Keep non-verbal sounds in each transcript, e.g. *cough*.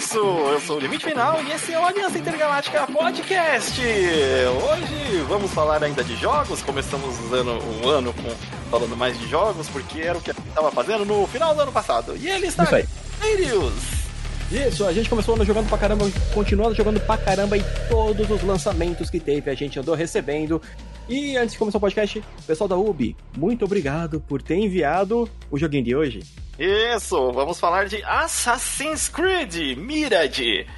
sucesso! Eu sou o Limite Final e esse é o Aliança Intergaláctica Podcast. Hoje vamos falar ainda de jogos. Começamos o ano, o ano com, falando mais de jogos, porque era o que a gente estava fazendo no final do ano passado. E ele está Isso aí. Sirius. Isso, a gente começou jogando pra caramba, continuando jogando pra caramba e todos os lançamentos que teve a gente andou recebendo. E antes de começar o podcast, pessoal da UB, muito obrigado por ter enviado o joguinho de hoje. Isso, vamos falar de Assassin's Creed Mirage.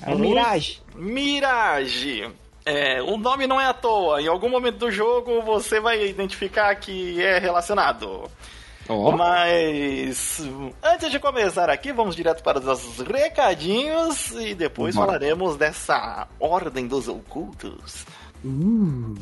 A Mirage. Mirage. É, o nome não é à toa. Em algum momento do jogo você vai identificar que é relacionado. Ó, Mas antes de começar aqui, vamos direto para os nossos recadinhos e depois Bora. falaremos dessa Ordem dos Ocultos. Hum,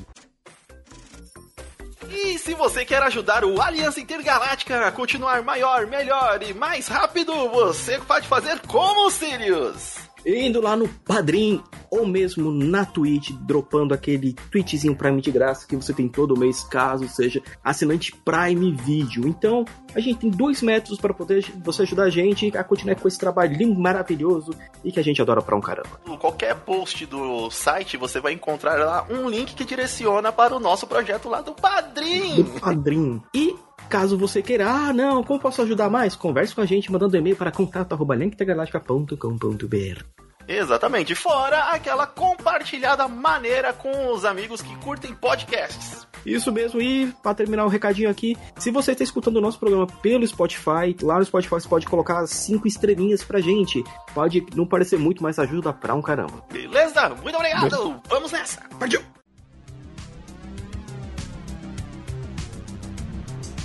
E se você quer ajudar o Aliança Intergaláctica a continuar maior, melhor e mais rápido, você pode fazer como o Sirius. Indo lá no Padrim ou mesmo na Twitch, dropando aquele tweetzinho Prime de graça que você tem todo mês, caso seja assinante Prime Video. Então, a gente tem dois métodos para poder você ajudar a gente a continuar com esse trabalhinho maravilhoso e que a gente adora pra um caramba. Em qualquer post do site, você vai encontrar lá um link que direciona para o nosso projeto lá do Padrim. do Padrim. E caso você queira, ah, não, como posso ajudar mais? Converse com a gente mandando e-mail para contato@linktegaláctica.com.br. Exatamente. Fora aquela compartilhada maneira com os amigos que curtem podcasts. Isso mesmo, e para terminar o recadinho aqui, se você está escutando o nosso programa pelo Spotify, lá no Spotify você pode colocar cinco estrelinhas pra gente. Pode não parecer muito, mas ajuda pra um caramba. Beleza? Muito obrigado. Vamos nessa. Partiu!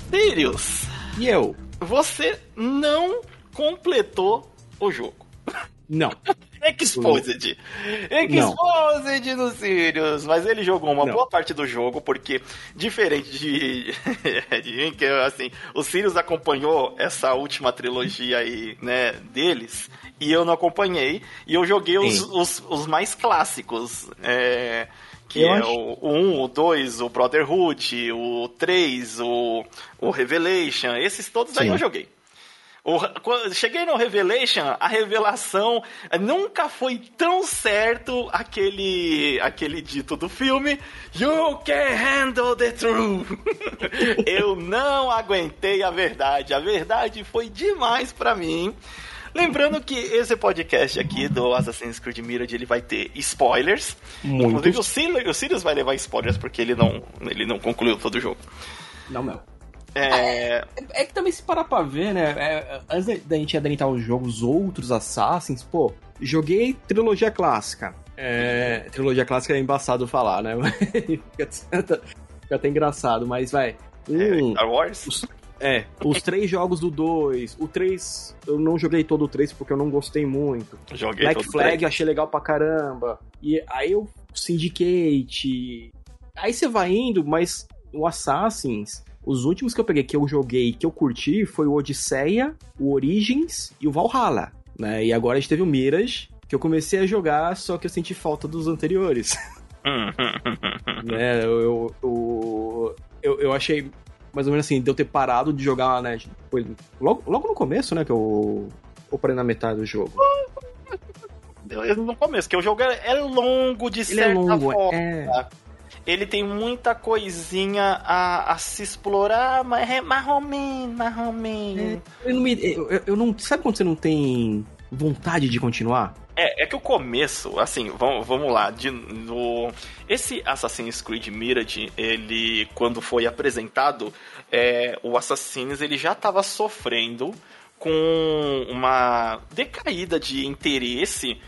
Sirius, E eu? você não completou o jogo. Não. *laughs* Exposed. Exposed no Sirius. Mas ele jogou uma Não. boa parte do jogo, porque, diferente de, *laughs* de mim, que assim, o Sirius acompanhou essa última trilogia aí, né, deles, e eu não acompanhei, e eu joguei os, os, os mais clássicos. É, que Eu é acho- o, o 1, o 2, o Brotherhood, o 3, o, o Revelation, esses todos aí Sim. eu joguei. O- quando cheguei no Revelation, a revelação nunca foi tão certo aquele aquele dito do filme You can handle the truth. *laughs* Eu não aguentei a verdade. A verdade foi demais pra mim. Lembrando que esse podcast aqui do Assassin's Creed Mirage ele vai ter spoilers. Muitos. Inclusive o Sirius, o Sirius vai levar spoilers porque ele não ele não concluiu todo o jogo. Não, não. É, É que também se parar pra ver, né? é, antes da- gente adentrar os jogos outros Assassins, pô, joguei trilogia clássica. É, trilogia clássica é embaçado falar, né? fica, *laughs* até- fica até engraçado, mas vai. Um, Star Wars. É, os três jogos do 2. O 3, eu não joguei todo o 3 porque eu não gostei muito. Joguei Black todo Flag achei legal pra caramba. E aí eu Syndicate. Aí você vai indo, mas o Assassins, os últimos que eu peguei que eu joguei, que eu curti, foi o Odisseia, o Origins e o Valhalla, né? E agora a gente teve o Mirage, que eu comecei a jogar, só que eu senti falta dos anteriores, *laughs* né? Eu, eu, eu, eu achei mais ou menos assim, de eu ter parado de jogar, né? Foi logo, logo no começo, né? Que eu, eu parei na metade do jogo. No começo, que o jogo é, é longo de Ele certa é longo, forma. é. Ele tem muita coisinha a, a se explorar, mas é mais ou menos. Eu não, me, eu- eu não. Sabe quando você não tem vontade de continuar? É, é que o começo, assim, vamos, vamos lá, de, no, esse Assassin's Creed Mirage, ele, quando foi apresentado, é, o Assassins, ele já estava sofrendo com uma decaída de interesse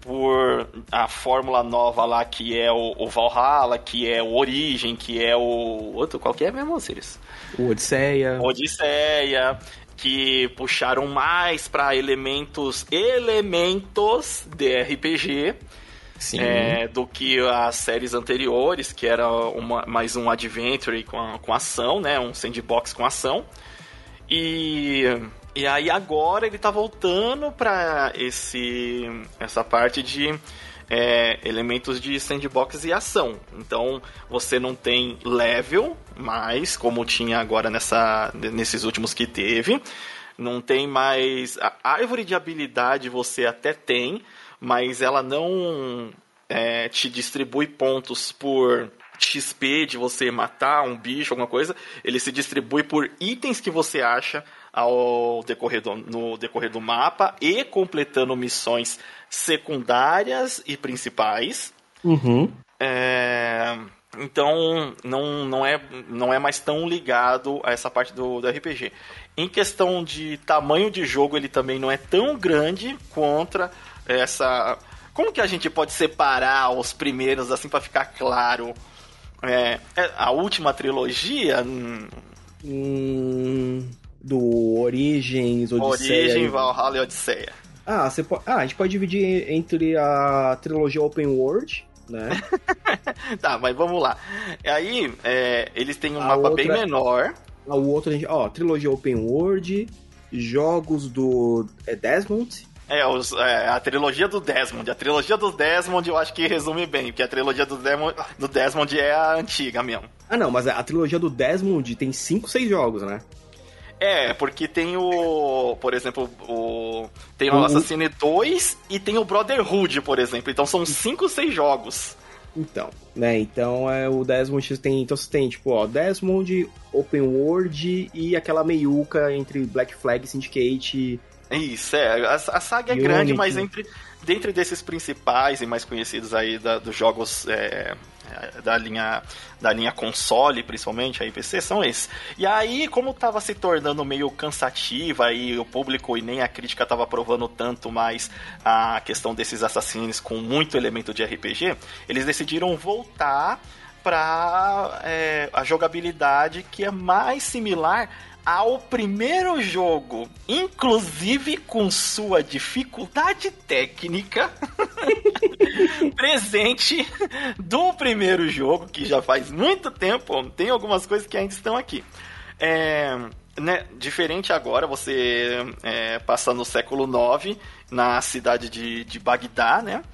por a fórmula nova lá, que é o, o Valhalla, que é o Origem, que é o... outro, qual que é mesmo, Sirius? O Odisseia. Odisseia, que puxaram mais para elementos elementos de RPG Sim. é, do que as séries anteriores, que era uma- mais um adventure com, a- com ação, né, um sandbox com ação. E e aí agora ele tá voltando para esse essa parte de é, elementos de sandbox e ação. Então você não tem level mais, como tinha agora nessa, nesses últimos que teve. Não tem mais. A árvore de habilidade você até tem, mas ela não é, te distribui pontos por XP de você matar um bicho, alguma coisa. Ele se distribui por itens que você acha ao decorrer do, no decorrer do mapa e completando missões secundárias e principais. Uhum. É, então não, não, é, não é mais tão ligado a essa parte do, do RPG. Em questão de tamanho de jogo, ele também não é tão grande contra essa. Como que a gente pode separar os primeiros assim para ficar claro? É, é, a última trilogia. Hum, hum, do Origens, Odisseia. Origem, Valhalla e Odisseia. Ah, você pode, ah, a gente pode dividir entre a trilogia Open World, né? *laughs* tá, mas vamos lá. Aí, é, eles têm um a mapa outra, bem menor. O outro, ó, trilogia Open World, jogos do é Desmond. É, os, é, a trilogia do Desmond. A trilogia do Desmond eu acho que resume bem, porque a trilogia do Desmond, do Desmond é a antiga mesmo. Ah, não, mas a trilogia do Desmond tem 5, 6 jogos, né? É, porque tem o. Por exemplo, o. Tem o Assassin's 2 e tem o Brotherhood, por exemplo. Então são 5, 6 jogos. Então, né? Então é o Desmond tem. Então você tem, tipo, ó, Desmond, Open World e aquela meiuca entre Black Flag, Syndicate. Isso, é. A, a saga é grande, mas entre. Dentre desses principais e mais conhecidos aí da, dos jogos é, é, da linha da linha console, principalmente, a IPC, são esses. E aí, como estava se tornando meio cansativa e o público e nem a crítica estava aprovando tanto mais a questão desses assassinos com muito elemento de RPG, eles decidiram voltar para é, a jogabilidade que é mais similar ao primeiro jogo, inclusive com sua dificuldade técnica *laughs* presente do primeiro jogo, que já faz muito tempo, tem algumas coisas que ainda estão aqui. É, né, diferente agora, você é, passa no século IX, na cidade de, de Bagdá, né?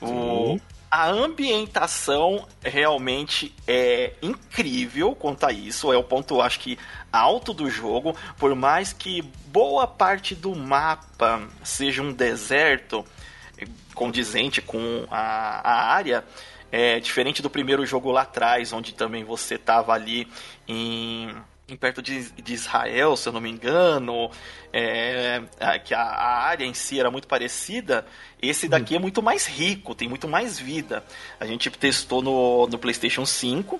O, a ambientação realmente é incrível quanto a isso. É o ponto, acho que, alto do jogo. Por mais que boa parte do mapa seja um deserto condizente com a, a área, é diferente do primeiro jogo lá atrás, onde também você estava ali em em perto de, de, Israel, se eu não me engano, é, que a, a, área em si era muito parecida. Esse hum. daqui é muito mais rico, tem muito mais vida. A gente testou no, no PlayStation 5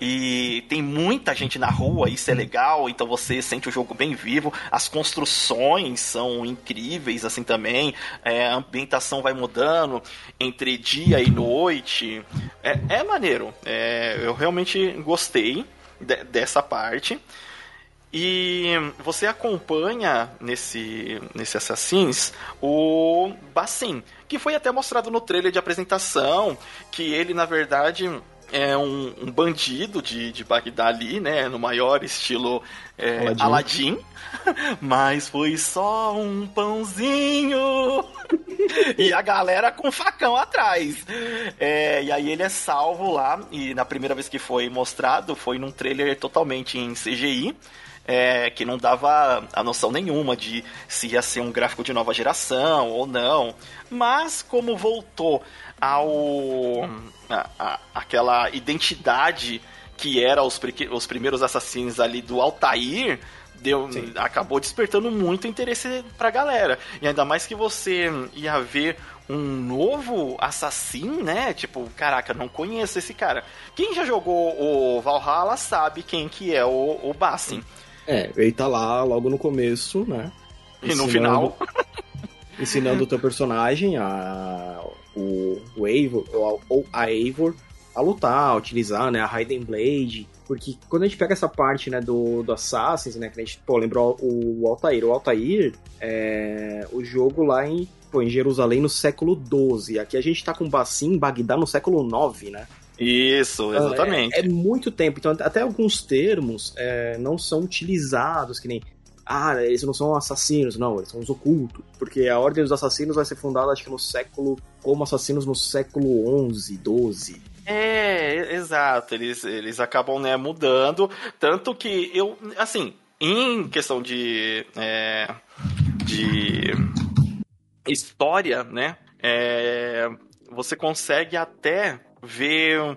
e tem muita gente na rua, isso é legal, então você sente o jogo bem vivo. As construções são incríveis assim também, é, a ambientação vai mudando entre dia e noite. É, é maneiro, é, eu realmente gostei de, dessa parte. E você acompanha nesse, nesse Assassins o Bassin, que foi até mostrado no trailer de apresentação, que ele, na verdade, é um, um bandido de, de Bagdá ali, né? No maior estilo é, Aladdin. *laughs* Mas foi só um pãozinho. *laughs* e a galera com facão atrás. É, e aí ele é salvo lá. E na primeira vez que foi mostrado, foi num trailer totalmente em CGI é, que não dava a noção nenhuma de se ia ser um gráfico de nova geração ou não. Mas como voltou ao a, a, aquela identidade que era os, os primeiros assassinos ali do Altair, deu, acabou despertando muito interesse pra galera. E ainda mais que você ia ver um novo assassino, né? Tipo, caraca, não conheço esse cara. Quem já jogou o Valhalla sabe quem que é o, o Bassin. É, ele tá lá logo no começo, né? E no final. ensinando o teu personagem, a, o, o Eivor, ou, ou a Eivor, a lutar, a utilizar, né, a Raiden Blade. Porque quando a gente pega essa parte, né, do, do Assassins, né, que a gente, pô, lembrou o, Altair. O Altair é o jogo lá em, pô, em Jerusalém no século XII. Aqui a gente tá com Bassim, Bagdá no século IX, né? Isso, então, exatamente. É, é, muito tempo, então até alguns termos é, não são utilizados, que nem. Ah, eles não são assassinos, não, eles são os ocultos. Porque a Ordem dos Assassinos vai ser fundada, acho que no século. como assassinos no século XI, XII. É, exato. Eles, eles acabam né, mudando. Tanto que eu. Assim, em questão de. É, de história, né? É, você consegue até ver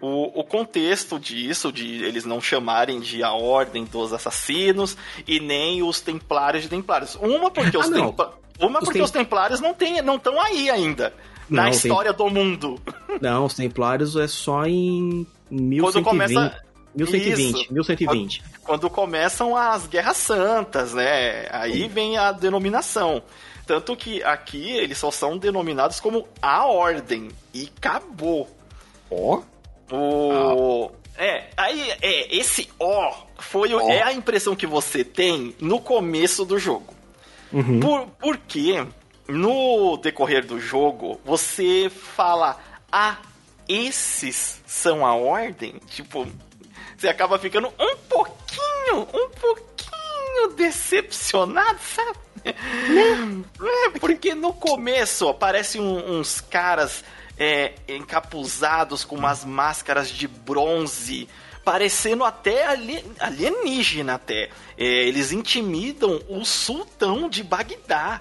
o, o, contexto disso, de eles não chamarem de a Ordem dos Assassinos e nem os Templários de Templários. Uma porque ah, os, templa... Uma porque os Templários não estão não aí ainda. Não, na história tem... do mundo. Não, os Templários é só em 1120. Quando começa... 1120, Isso. 1120. Quando, começam as Guerras Santas, né? Aí vem a denominação. Tanto que aqui eles só são denominados como a Ordem. E acabou. Ó. Oh. O. Ah. É, aí é, esse ó foi oh. é a impressão que você tem no começo do jogo. Uhum. Por, porque no decorrer do jogo você fala, ah, esses são a ordem? Tipo, você acaba ficando um pouquinho, um pouquinho decepcionado, sabe? Né? É, porque no começo aparecem uns caras é, encapuzados com umas máscaras de bronze, parecendo até alienígena até. É, eles intimidam o sultão de Bagdá.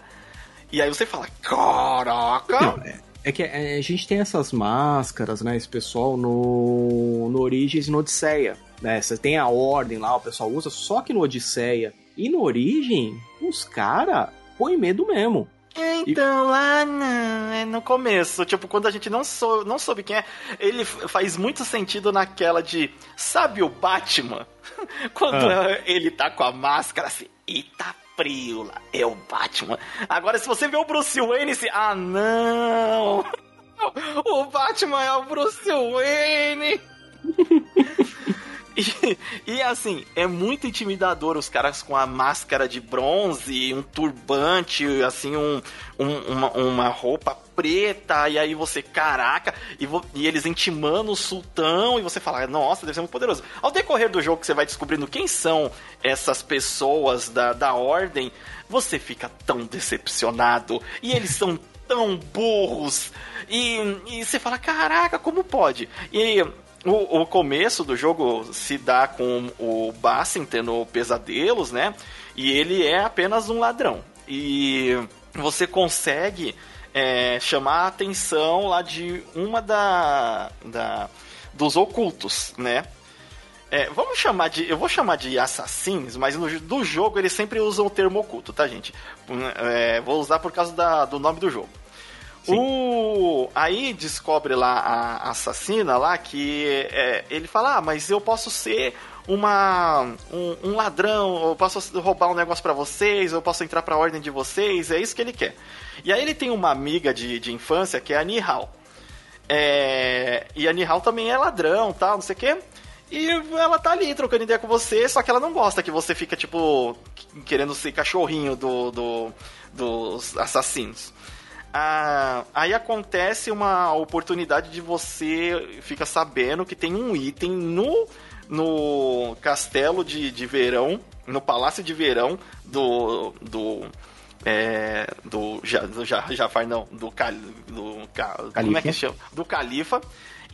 E aí você fala, caraca! Não, é, é que é, a gente tem essas máscaras, né? Esse pessoal no, no Origins e no Odisseia. Né? Você tem a ordem lá, o pessoal usa, só que no Odisseia e no Origem, os caras põem medo mesmo. Então, e... lá não, é no começo, tipo, quando a gente não, sou, não soube quem é, ele faz muito sentido naquela de, sabe o Batman? *laughs* quando ah. ele tá com a máscara assim, e tá frio lá. É o Batman. Agora, se você vê o Bruce Wayne, se... ah, não! *laughs* O Batman é o Bruce Wayne! *laughs* E, assim, é muito intimidador os caras com a máscara de bronze, um turbante, assim, um, um uma, uma, roupa preta, e aí você, caraca, e, vo, e, eles intimando o sultão, e você fala, nossa, deve ser muito poderoso. Ao decorrer do jogo você vai descobrindo quem são essas pessoas da, da ordem, você fica tão decepcionado, e eles são tão burros, e, e você fala, caraca, como pode? E o, o, começo do jogo se dá com o Bassin tendo pesadelos, né? E ele é apenas um ladrão. E você consegue é, chamar a atenção lá de uma da, da dos ocultos, né? É, vamos chamar de. Eu vou chamar de assassinos, mas no, do jogo eles sempre usam o termo oculto, tá, gente? É, vou usar por causa da, do nome do jogo. O... Aí descobre lá a assassina lá que é, ele fala: Ah, mas eu posso ser uma um, um ladrão, eu posso roubar um negócio para vocês, eu posso entrar para a ordem de vocês, é isso que ele quer. E aí ele tem uma amiga de, de infância que é a Nihal. É, e a Nihal também é ladrão, tal, não sei o quê. E ela tá ali trocando ideia com você, só que ela não gosta que você fica, tipo, querendo ser cachorrinho do, do dos assassinos. Ah, aí acontece uma oportunidade de você fica sabendo que tem um item no, no castelo de, de verão, no palácio de verão do. do é, do, do Jafar, não, do, do, do como é que chama? Do Califa.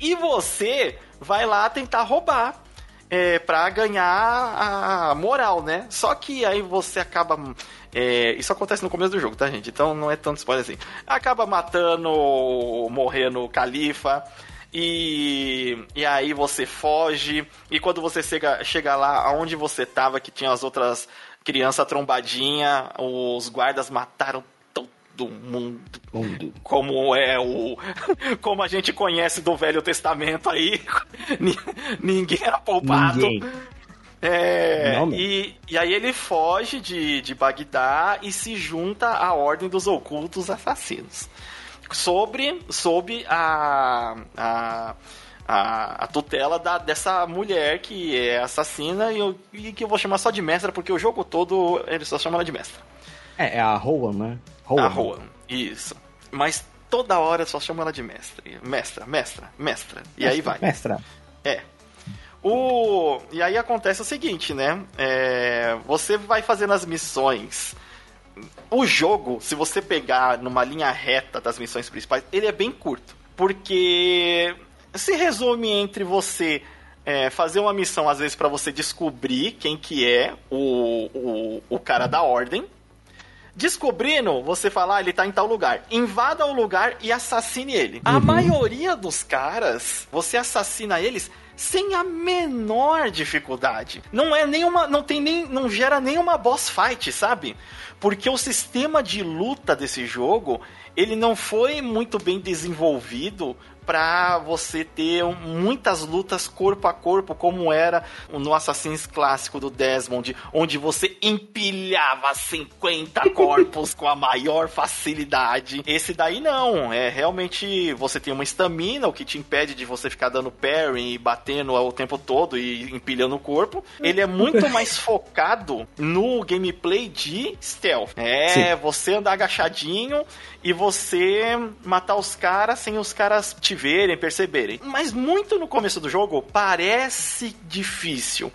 E você vai lá tentar roubar é, para ganhar a moral, né? Só que aí você acaba é, isso acontece no começo do jogo, tá, gente? Então não é tanto spoiler assim. Acaba matando, morrendo o califa. E, e aí você foge. E quando você chega, chega lá onde você tava, que tinha as outras crianças trombadinha, os guardas mataram todo mundo. mundo. Como é o. *laughs* Como a gente conhece do Velho Testamento aí. *laughs* Ninguém era poupado. Ninguém. É, e, e aí ele foge de, de Bagdá e se junta à Ordem dos Ocultos Assassinos. Sobre, sob a, a, a, a tutela da, dessa mulher que é assassina e, eu, e, que eu vou chamar só de mestra, porque o jogo todo ele só chama ela de mestra. É, é a Rowan, né? Rowan. A Rowan, isso. Mas toda hora só chama ela de mestra. Mestra, mestra, mestra. E mestra, aí vai. Mestra. É. O... E aí acontece o seguinte, né? É... Você vai fazendo as missões. O jogo, se você pegar numa linha reta das missões principais, ele é bem curto. Porque se resume entre você é, fazer uma missão, às vezes, para você descobrir quem que é o, o, o cara da ordem. Descobrindo, você fala, ah, ele tá em tal lugar. Invada o lugar e assassine ele. Uhum. A maioria dos caras, você assassina eles sem a menor dificuldade. Não é nenhuma, não tem nem, não gera nenhuma boss fight, sabe? Porque o sistema de luta desse jogo, ele não foi muito bem desenvolvido para você ter muitas lutas corpo a corpo, como era no Assassin's clássico do Desmond, onde você empilhava 50 *laughs* corpos com a maior facilidade. Esse daí não, é realmente você tem uma estamina, o que te impede de você ficar dando parry e batendo o tempo todo e empilhando o corpo. Ele é muito *laughs* mais focado no gameplay de stealth. É, Sim. você andar agachadinho e você matar os caras sem os caras te verem, perceberem. Mas muito no começo do jogo parece difícil.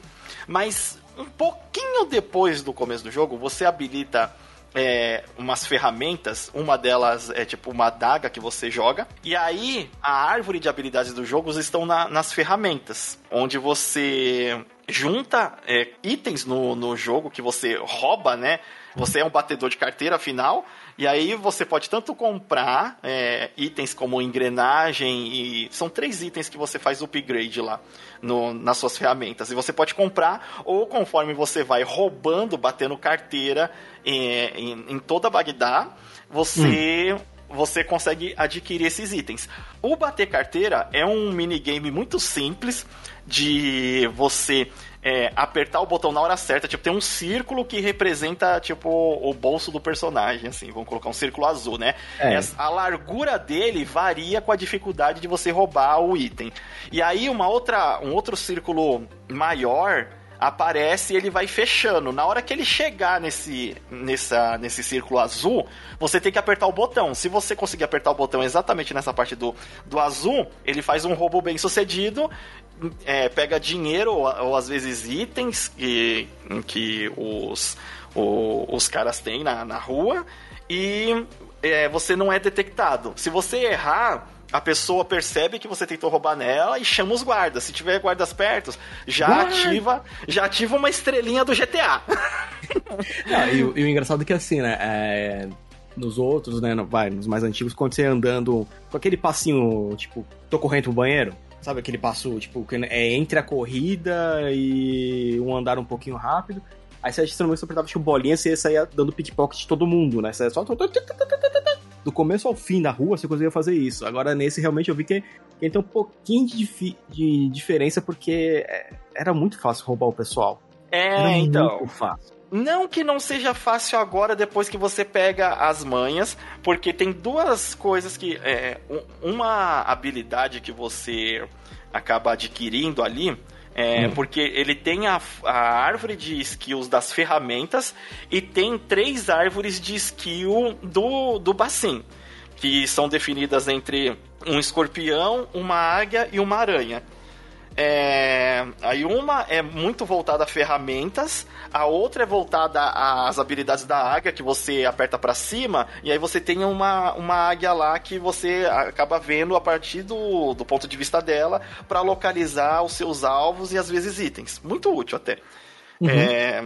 Mas um pouquinho depois do começo do jogo, você habilita é, umas ferramentas. Uma delas é tipo uma adaga que você joga. E aí, a árvore de habilidades dos jogos estão na, nas ferramentas. Onde você junta é, itens no, no jogo que você rouba, né? Você é um batedor de carteira, afinal. E aí você pode tanto comprar é, itens como engrenagem e. São três itens que você faz upgrade lá no, nas suas ferramentas. E você pode comprar, ou conforme você vai roubando, batendo carteira em, em, em toda Bagdá, você. Hum você consegue adquirir esses itens. O bater carteira é um minigame muito simples de você é, apertar o botão na hora certa. Tipo, tem um círculo que representa, tipo, o bolso do personagem, assim. Vamos colocar um círculo azul, né? É. A largura dele varia com a dificuldade de você roubar o item. E aí, uma outra, um outro círculo maior aparece e ele vai fechando. Na hora que ele chegar nesse, nessa, nesse círculo azul, você tem que apertar o botão. Se você conseguir apertar o botão exatamente nessa parte do, do azul, ele faz um roubo bem sucedido, é, pega dinheiro ou, ou, às vezes itens que, que os, o, os caras têm na, na rua e é, você não é detectado. Se você errar a pessoa percebe que você tentou roubar nela e chama os guardas. Se tiver guardas perto, já ativa, já ativa uma estrelinha do GTA. *laughs* Não, e, e, o engraçado é que assim, né? É, nos outros, né? Vai, nos mais antigos, quando você andando com aquele passinho, tipo, tô correndo pro banheiro. Sabe aquele passo, tipo, que é entre a corrida e um andar um pouquinho rápido. Aí você extremamente apertava tipo bolinha, você saía dando pickpocket de todo mundo, né? Você é só do começo ao fim da rua, você conseguia fazer isso. Agora, nesse, realmente, eu vi que, que tem um pouquinho de, de diferença, porque é, era muito fácil roubar o pessoal. É, era então. Muito fácil. Não que não seja fácil agora, depois que você pega as manhas, porque tem duas coisas que. É, uma habilidade que você acaba adquirindo ali é, hum. Porque ele tem a, a, árvore de skills das ferramentas e tem três árvores de skill do, do Bacin, que são definidas entre um escorpião, uma águia e uma aranha. É, aí uma é muito voltada a ferramentas, a outra é voltada às habilidades da águia, que você aperta para cima, e aí você tem uma, uma águia lá que você acaba vendo a partir do, do ponto de vista dela para localizar os seus alvos e às vezes itens. Muito útil até. Uhum. É,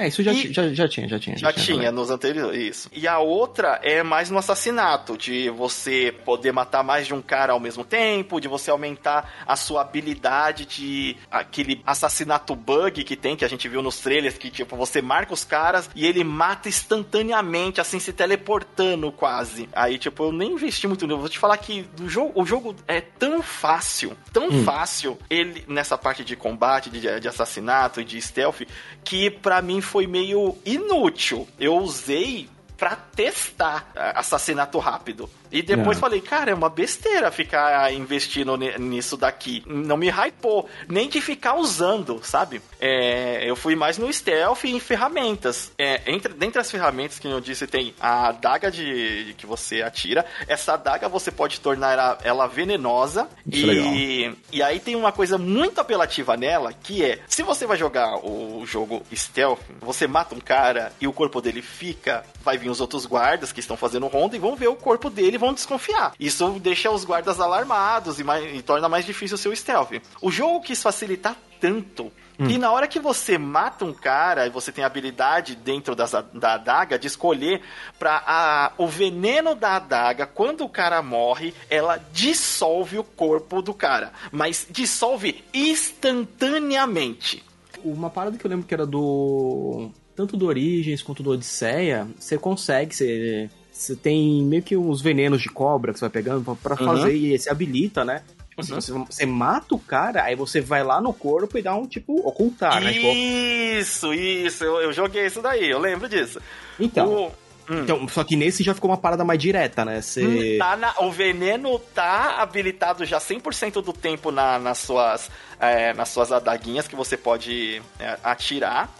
é, isso já, e... já, já tinha, já tinha. Já, já tinha, tinha nos anteriores, isso. E a outra é mais no assassinato, de você poder matar mais de um cara ao mesmo tempo, de você aumentar a sua habilidade de aquele assassinato bug que tem, que a gente viu nos trailers, que tipo, você marca os caras e ele mata instantaneamente, assim, se teleportando quase. Aí, tipo, eu nem investi muito no. Vou te falar que o jogo, o jogo é tão fácil, tão hum. fácil, ele, nessa parte de combate, de, de assassinato e de stealth, que para mim foi meio inútil. Eu usei para testar assassinato rápido. E depois é. falei, cara, é uma besteira ficar investindo nisso daqui. Não me hypou, nem de ficar usando, sabe? É, eu fui mais no stealth e em ferramentas. É, entre, dentre as ferramentas que eu disse, tem a adaga de, de que você atira. Essa adaga você pode tornar ela, ela venenosa. e, e aí tem uma coisa muito apelativa nela, que é, se você vai jogar o jogo stealth, você mata um cara e o corpo dele fica, vai vir os outros guardas que estão fazendo ronda e vão ver o corpo dele vão desconfiar. Isso deixa os guardas alarmados e, mais, e torna mais difícil o seu stealth. O jogo quis facilitar tanto Hum. E na hora que você mata um cara e você tem a habilidade dentro das, da adaga de escolher para a, o veneno da adaga, quando o cara morre, ela dissolve o corpo do cara. Mas dissolve instantaneamente. Uma parada que eu lembro que era do. Tanto do Origens quanto do Odisseia, você consegue, você, você tem meio que uns venenos de cobra que você vai pegando para uhum. fazer e você habilita, né? Tipo assim, uhum. você, você, mata o cara, aí você vai lá no corpo e dá um tipo ocultar, né? Tipo, isso, isso, eu, eu, joguei isso daí, eu lembro disso. Então. O... Hum. Então, só que nesse já ficou uma parada mais direta, né? Você... Hum, tá na, o veneno tá habilitado já 100% do tempo na, nas, suas, é, nas suas adaguinhas que você pode é, atirar.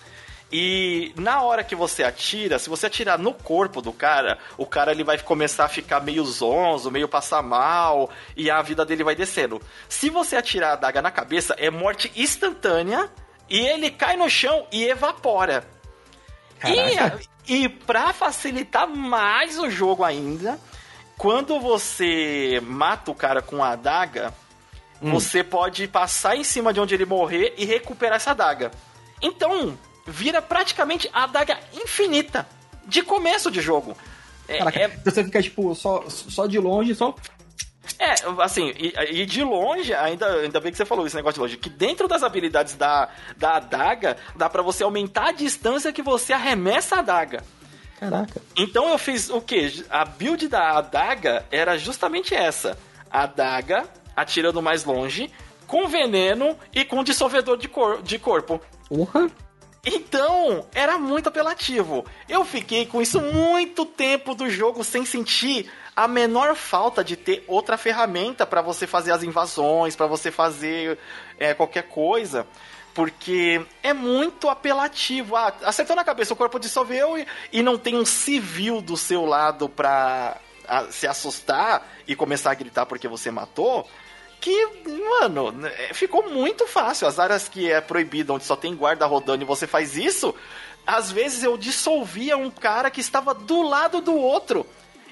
E na hora que você atira, se você atirar no corpo do cara, o cara ele vai começar a ficar meio zonzo, meio passar mal, e a vida dele vai descendo. Se você atirar a daga na cabeça, é morte instantânea, e ele cai no chão e evapora. Caraca. E, e pra facilitar mais o jogo ainda, quando você mata o cara com a adaga, hum. você pode passar em cima de onde ele morrer e recuperar essa adaga. Então, vira praticamente a adaga infinita de começo de jogo. É, Caraca, é... você fica, tipo, só, só de longe, só é, assim, e, e, de longe, ainda, ainda bem que você falou esse negócio de longe, que dentro das habilidades da, da adaga, dá para você aumentar a distância que você arremessa a adaga. Caraca. Então eu fiz o quê? A build da adaga era justamente essa. A adaga atirando mais longe, com veneno e com dissolvedor de, cor, de corpo. Uhum. Então, era muito apelativo. Eu fiquei com isso muito tempo do jogo sem sentir a menor falta de ter outra ferramenta para você fazer as invasões, para você fazer é, qualquer coisa. Porque é muito apelativo. Ah, acertou na cabeça, o corpo dissolveu e, e não tem um civil do seu lado pra a, se assustar e começar a gritar porque você matou que, mano, é, ficou muito fácil. As áreas que é proibido, onde só tem guarda rodando e você faz isso, às vezes eu dissolvia um cara que estava do lado do outro.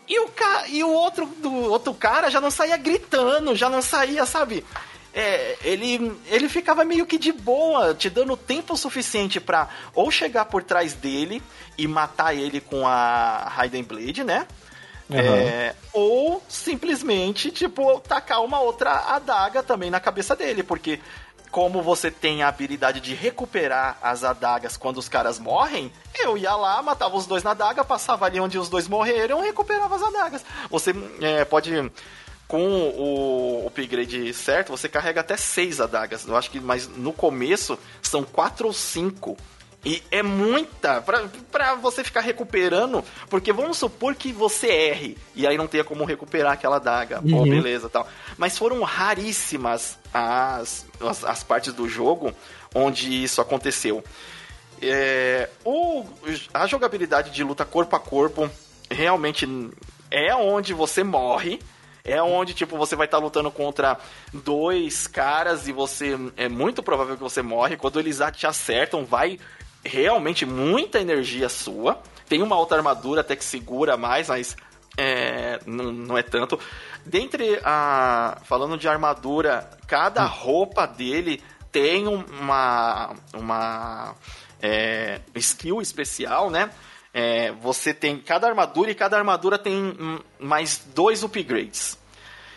E o, ca... e o outro do outro cara já não saía gritando, já não saía, sabe? É, ele, ele ficava meio que de boa, te dando tempo suficiente para ou chegar por trás dele e matar ele com a Raiden Blade, né? Uhum. É, ou simplesmente, tipo, tacar uma outra adaga também na cabeça dele, porque como você tem a habilidade de recuperar as adagas quando os caras morrem, eu ia lá, matava os dois na adaga, passava ali onde os dois morreram e recuperava as adagas. Você é, pode. Com o upgrade certo, você carrega até seis adagas. Eu acho que, mas no começo são quatro ou cinco. E é muita pra, pra você ficar recuperando, porque vamos supor que você erre e aí não tenha como recuperar aquela daga. Uhum. Pô, beleza tal. Mas foram raríssimas as, as, as, partes do jogo onde isso aconteceu. É, o, a jogabilidade de luta corpo a corpo realmente é onde você morre. É onde, tipo, você vai estar tá lutando contra dois caras e você. É muito provável que você morre. Quando eles te acertam, vai realmente muita energia sua. Tem uma outra armadura até que segura mais, mas é, não, não é tanto. Dentre a. Falando de armadura, cada hum. roupa dele tem uma. uma é, skill especial, né? É, você tem cada armadura e cada armadura tem mais dois upgrades.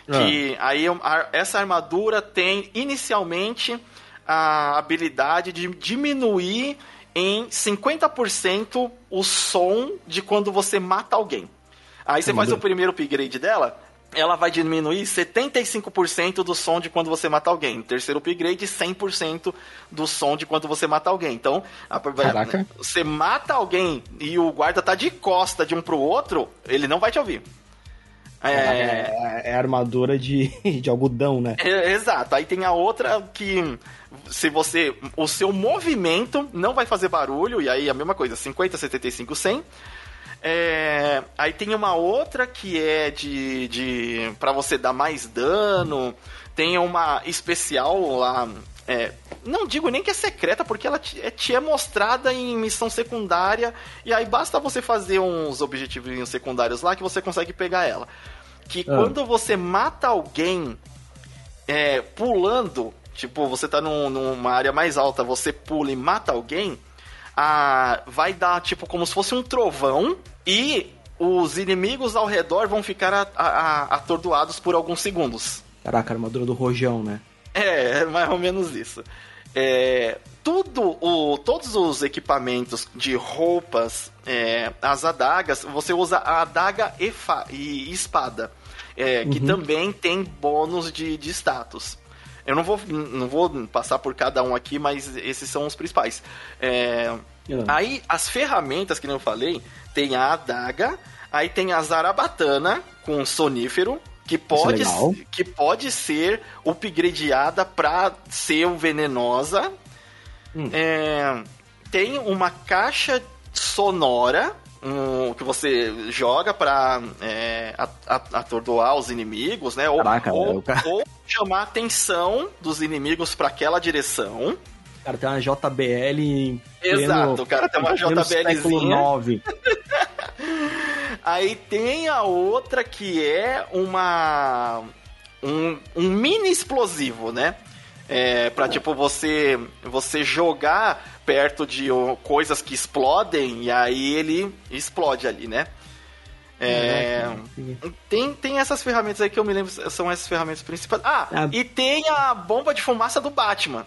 Ah. Que aí essa armadura tem inicialmente a habilidade de diminuir em 50% o som de quando você mata alguém. Aí você faz o primeiro upgrade dela, ela vai diminuir 75% do som de quando você mata alguém. Terceiro upgrade, 100% do som de quando você mata alguém. Então, Caraca. você mata alguém e o guarda tá de costa de um pro outro, ele não vai te ouvir. É, é, é armadura de, *laughs* de algodão, né? É, exato. Aí tem a outra que se você. O seu movimento não vai fazer barulho, e aí a mesma coisa, 50, 75, 100. É, aí tem uma outra que é de. de para você dar mais dano. Tem uma especial lá é, não digo nem que é secreta, porque ela te, é, te é mostrada em missão secundária, e aí basta você fazer uns objetivos secundários lá que você consegue pegar ela. Que ah. quando você mata alguém é, pulando, tipo, você tá num, numa área mais alta, você pula e mata alguém, a, vai dar tipo como se fosse um trovão e os inimigos ao redor vão ficar a, a, atordoados por alguns segundos. Caraca, armadura do rojão, né? É, é, mais ou menos isso. É, tudo o, todos os equipamentos de roupas, é, as adagas, você usa a adaga e, fa, e espada, é, que uhum. também tem bônus de, de status. Eu não vou, não vou passar por cada um aqui, mas esses são os principais. É, uhum. Aí, as ferramentas que eu falei, tem a adaga, aí tem a zarabatana com sonífero, que pode, é que pode ser upgradeada para ser venenosa. Hum. É, tem uma caixa sonora um, que você joga pra é, atordoar os inimigos, né? Ou, Caraca, ou, ou chamar a atenção dos inimigos para aquela direção. Cara, tem uma JBL. Exato, pleno, o cara tem uma JBLzinha. *laughs* Aí tem a outra que é uma. Um, um mini explosivo, né? É, pra, tipo, você, você jogar perto de coisas que explodem e aí ele explode ali, né? É, tem, tem essas ferramentas aí que eu me lembro, são essas ferramentas principais. Ah, ah, e tem a bomba de fumaça do Batman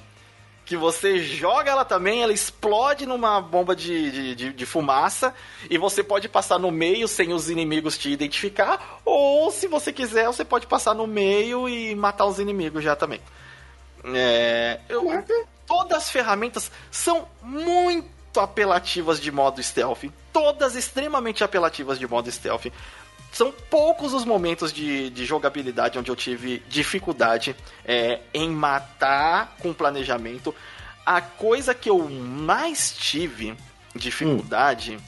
que você joga ela também, ela explode numa bomba de, de, de, fumaça e você pode passar no meio sem os inimigos te identificar, ou se você quiser, você pode passar no meio e matar os inimigos já também. É, eu, todas as ferramentas são muito apelativas de modo stealth, todas extremamente apelativas de modo stealth. São poucos os momentos de, de jogabilidade onde eu tive dificuldade é, em matar com planejamento. A coisa que eu mais tive dificuldade hum.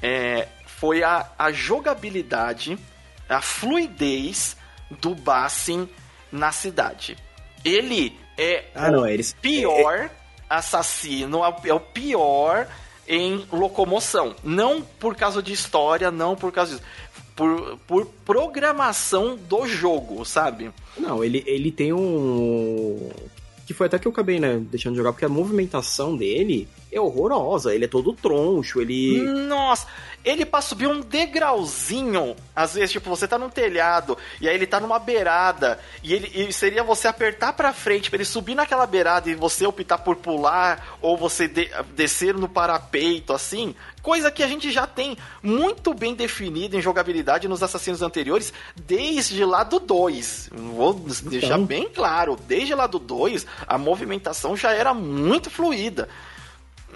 é, foi a, a jogabilidade, a fluidez do Bassin na cidade. Ele é ah, não, eles... pior é, é... assassino, é o pior em locomoção. Não por causa de história, não por causa disso por, por programação do jogo, sabe? Não, ele, ele tem um. Que foi até que eu acabei, né, deixando de jogar, porque a movimentação dele é horrorosa. Ele é todo troncho, ele. Nossa! Ele pra subir um degrauzinho, às vezes, tipo, você tá num telhado, e aí ele tá numa beirada, e ele e seria você apertar pra frente pra ele subir naquela beirada e você optar por pular, ou você de, descer no parapeito, assim, coisa que a gente já tem muito bem definida em jogabilidade nos assassinos anteriores, desde lá do 2. Vou deixar então. bem claro, desde lá do 2, a movimentação já era muito fluida.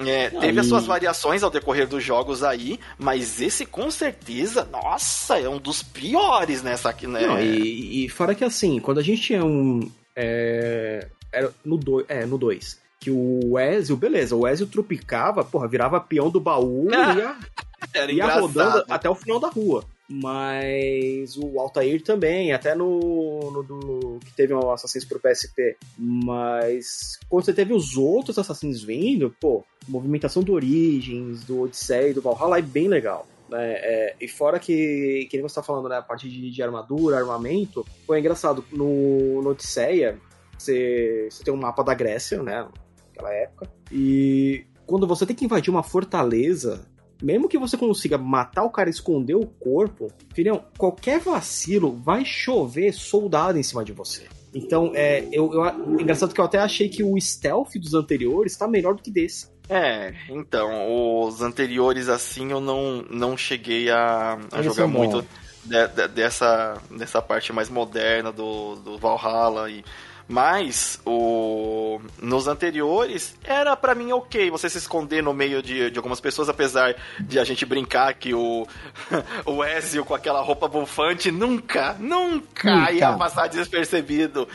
É, teve as suas variações ao decorrer dos jogos aí, mas esse com certeza, nossa, é um dos piores nessa aqui, né? Não, e, e, fora que assim, quando a gente tinha um. É, era no 2. É, no 2. Que o Ezio, beleza, o Ezio tropicava, porra, virava peão do baú e *laughs* ia, ia rodando até o final da rua. Mas o Altair também, até no, no do, que teve um Assassin's pro PSP. Mas quando você teve os outros Assassins vindo, pô, movimentação do Origins, do Odyssey, do Valhalla é bem legal. Né? É, e fora que, que você tá falando, né, a parte de, de armadura, armamento, foi engraçado. No, no Odisseia, você, você tem um mapa da Grécia, né? Naquela época. E quando você tem que invadir uma fortaleza, mesmo que você consiga matar o cara e esconder o corpo, filhão, qualquer vacilo vai chover soldado em cima de você. Então, é, eu, eu, engraçado que eu até achei que o stealth dos anteriores tá melhor do que desse. É, então, os anteriores assim eu não, não cheguei a, a jogar muito de, de, dessa, dessa parte mais moderna do, do Valhalla e mas o nos anteriores era para mim ok você se esconder no meio de, de algumas pessoas, apesar de a gente brincar que o, *laughs* o Ezio com aquela roupa bufante nunca, nunca, nunca. ia passar despercebido.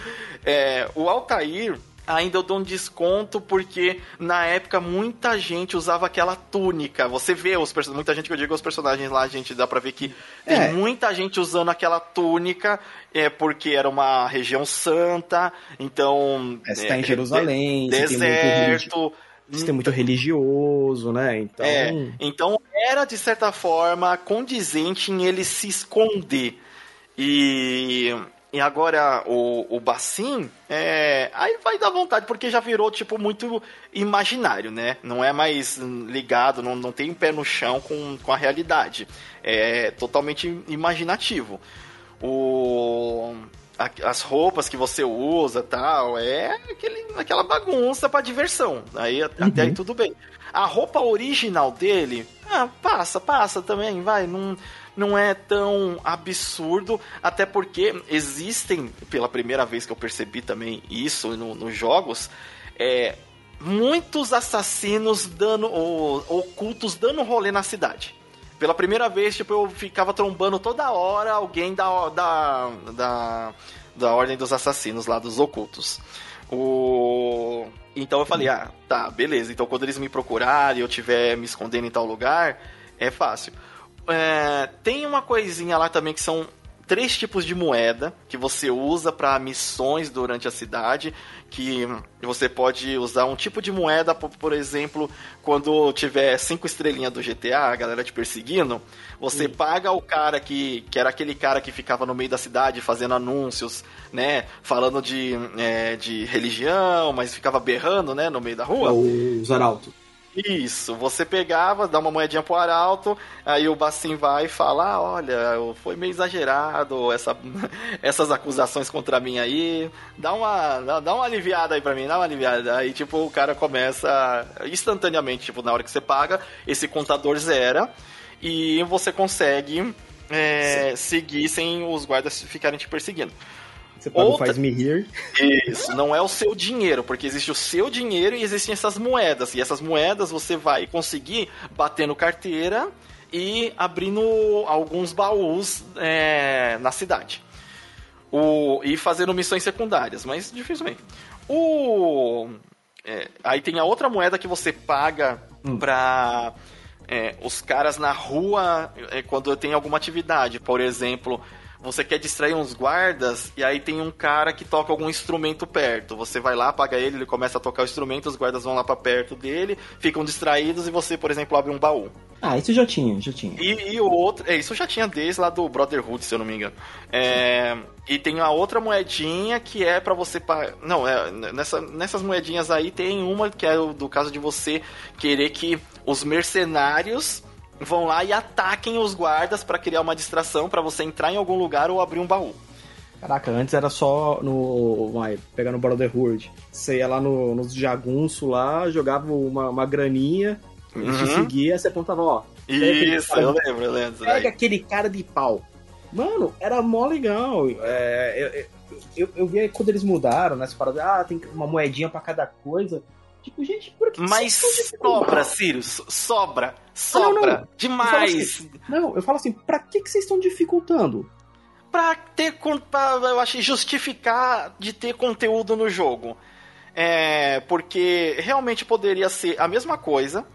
É, o Altair, ainda eu dou um desconto porque na época muita gente usava aquela túnica. Você vê os muita gente que eu digo os personagens lá, a gente dá pra ver que tem é. muita gente usando aquela túnica é porque era uma região santa, então é, você tá em Jerusalém, de, deserto, tem muito, você tem muito religioso, né? Então... É, então era de certa forma condizente em ele se esconder. E e agora o, o Bassin, é, aí vai dar vontade, porque já virou, tipo, muito imaginário, né? Não é mais ligado, não, não tem um pé no chão com, com a realidade. É totalmente imaginativo. O, a, as roupas que você usa tal, é aquele, aquela bagunça para diversão. Aí, uhum. Até aí tudo bem. A roupa original dele, ah, passa, passa também, vai, não não é tão absurdo, até porque existem, pela primeira vez que eu percebi também isso no, nos jogos, é, muitos assassinos dando, ou, ocultos dando rolê na cidade. Pela primeira vez, tipo, eu ficava trombando toda hora alguém da, da, da, da Ordem dos Assassinos lá, dos ocultos. O... Então eu falei, ah, tá, beleza. Então quando eles me procurarem e eu estiver me escondendo em tal lugar, é fácil. É, tem uma coisinha lá também que são três tipos de moeda que você usa para missões durante a cidade, que você pode usar um tipo de moeda, por, exemplo, quando tiver cinco estrelinhas do GTA, a galera te perseguindo, você Sim. paga o cara que, que era aquele cara que ficava no meio da cidade fazendo anúncios, né, falando de, é, de religião, mas ficava berrando, né, no meio da rua. O Zaralto. Isso, você pegava, dá uma moedinha pro Arauto, aí o Bassim vai e fala: ah, olha, foi meio exagerado essa, *laughs* essas acusações contra mim aí, dá uma, dá uma aliviada aí pra mim, dá uma aliviada. Aí, tipo, o cara começa instantaneamente, tipo, na hora que você paga, esse contador zera e você consegue é, seguir sem os guardas ficarem te perseguindo. Você paga Outra... Faz Me Here. Isso, não é o seu dinheiro, porque existe o seu dinheiro e existem essas moedas. E essas moedas você vai conseguir batendo carteira e abrindo alguns baús é, na cidade. O, e fazendo missões secundárias, mas dificilmente. O, é, aí tem a outra moeda que você paga hum. pra é, os caras na rua é, quando tem alguma atividade. Por exemplo, você quer distrair uns guardas e aí tem um cara que toca algum instrumento perto. Você vai lá, apaga ele, ele começa a tocar o instrumento, os guardas vão lá para perto dele, ficam distraídos e você, por exemplo, abre um baú. Ah, isso já tinha, já tinha. E, e o outro, é, isso já tinha desde lá do Brotherhood, se eu não me engano. É, e tem a outra moedinha que é para você. Não, é, nessa, nessas moedinhas aí tem uma que é do caso de você querer que os mercenários vão lá e ataquem os guardas para criar uma distração para você entrar em algum lugar ou abrir um baú. Caraca, antes era só no. Vai, pegar no Brotherhood. Você ia lá no, nos jagunço lá, jogava uma, uma graninha, uhum. te seguia, você apontava, ó. Isso, eu lembro, eu lembro. Pega aquele cara de pau. Mano, era mó legal. É, eu, eu, eu vi quando eles mudaram, né? Você fala, ah, tem uma moedinha para cada coisa. Tipo, gente, por que Mas sobra, Sirius, sobra, sobra, ah, não, não. demais. Eu assim, não, eu falo assim, pra que, que vocês estão dificultando? Pra ter, pra, eu acho, justificar de ter conteúdo no jogo. É, porque realmente poderia ser a mesma coisa,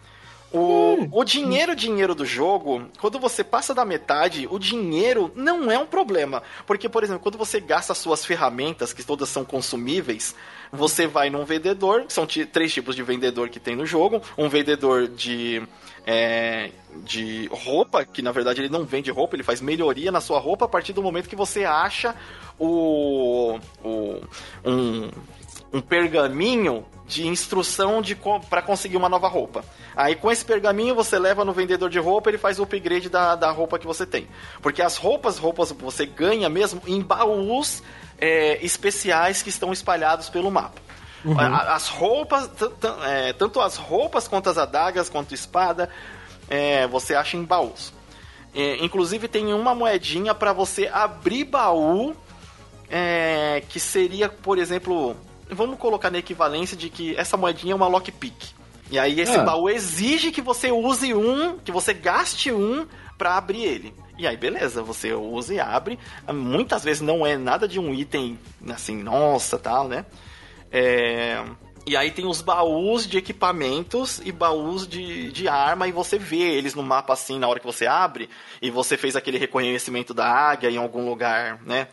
o, hum. o dinheiro, dinheiro do jogo, quando você passa da metade, o dinheiro não é um problema. Porque, por exemplo, quando você gasta suas ferramentas, que todas são consumíveis, você vai num vendedor, são três tipos de vendedor que tem no jogo. Um vendedor de, é, de roupa, que na verdade ele não vende roupa, ele faz melhoria na sua roupa a partir do momento que você acha o, o um, um pergaminho de instrução de para conseguir uma nova roupa. Aí com esse pergaminho você leva no vendedor de roupa, ele faz o upgrade da, da roupa que você tem. Porque as roupas, roupas você ganha mesmo em baús é, especiais que estão espalhados pelo mapa. Uhum. As roupas, é, tanto as roupas quanto as adagas, quanto espada, é, você acha em baús. É, inclusive tem uma moedinha para você abrir baú, é, que seria, por exemplo, vamos colocar na equivalência de que essa moedinha é uma lockpick. E aí esse ah. baú exige que você use um, que você gaste um para abrir ele. E aí, beleza, você usa e abre. Muitas vezes não é nada de um item assim, nossa, tal, né? É... E aí tem os baús de equipamentos e baús de, de arma, e você vê eles no mapa assim na hora que você abre, e você fez aquele reconhecimento da águia em algum lugar, né?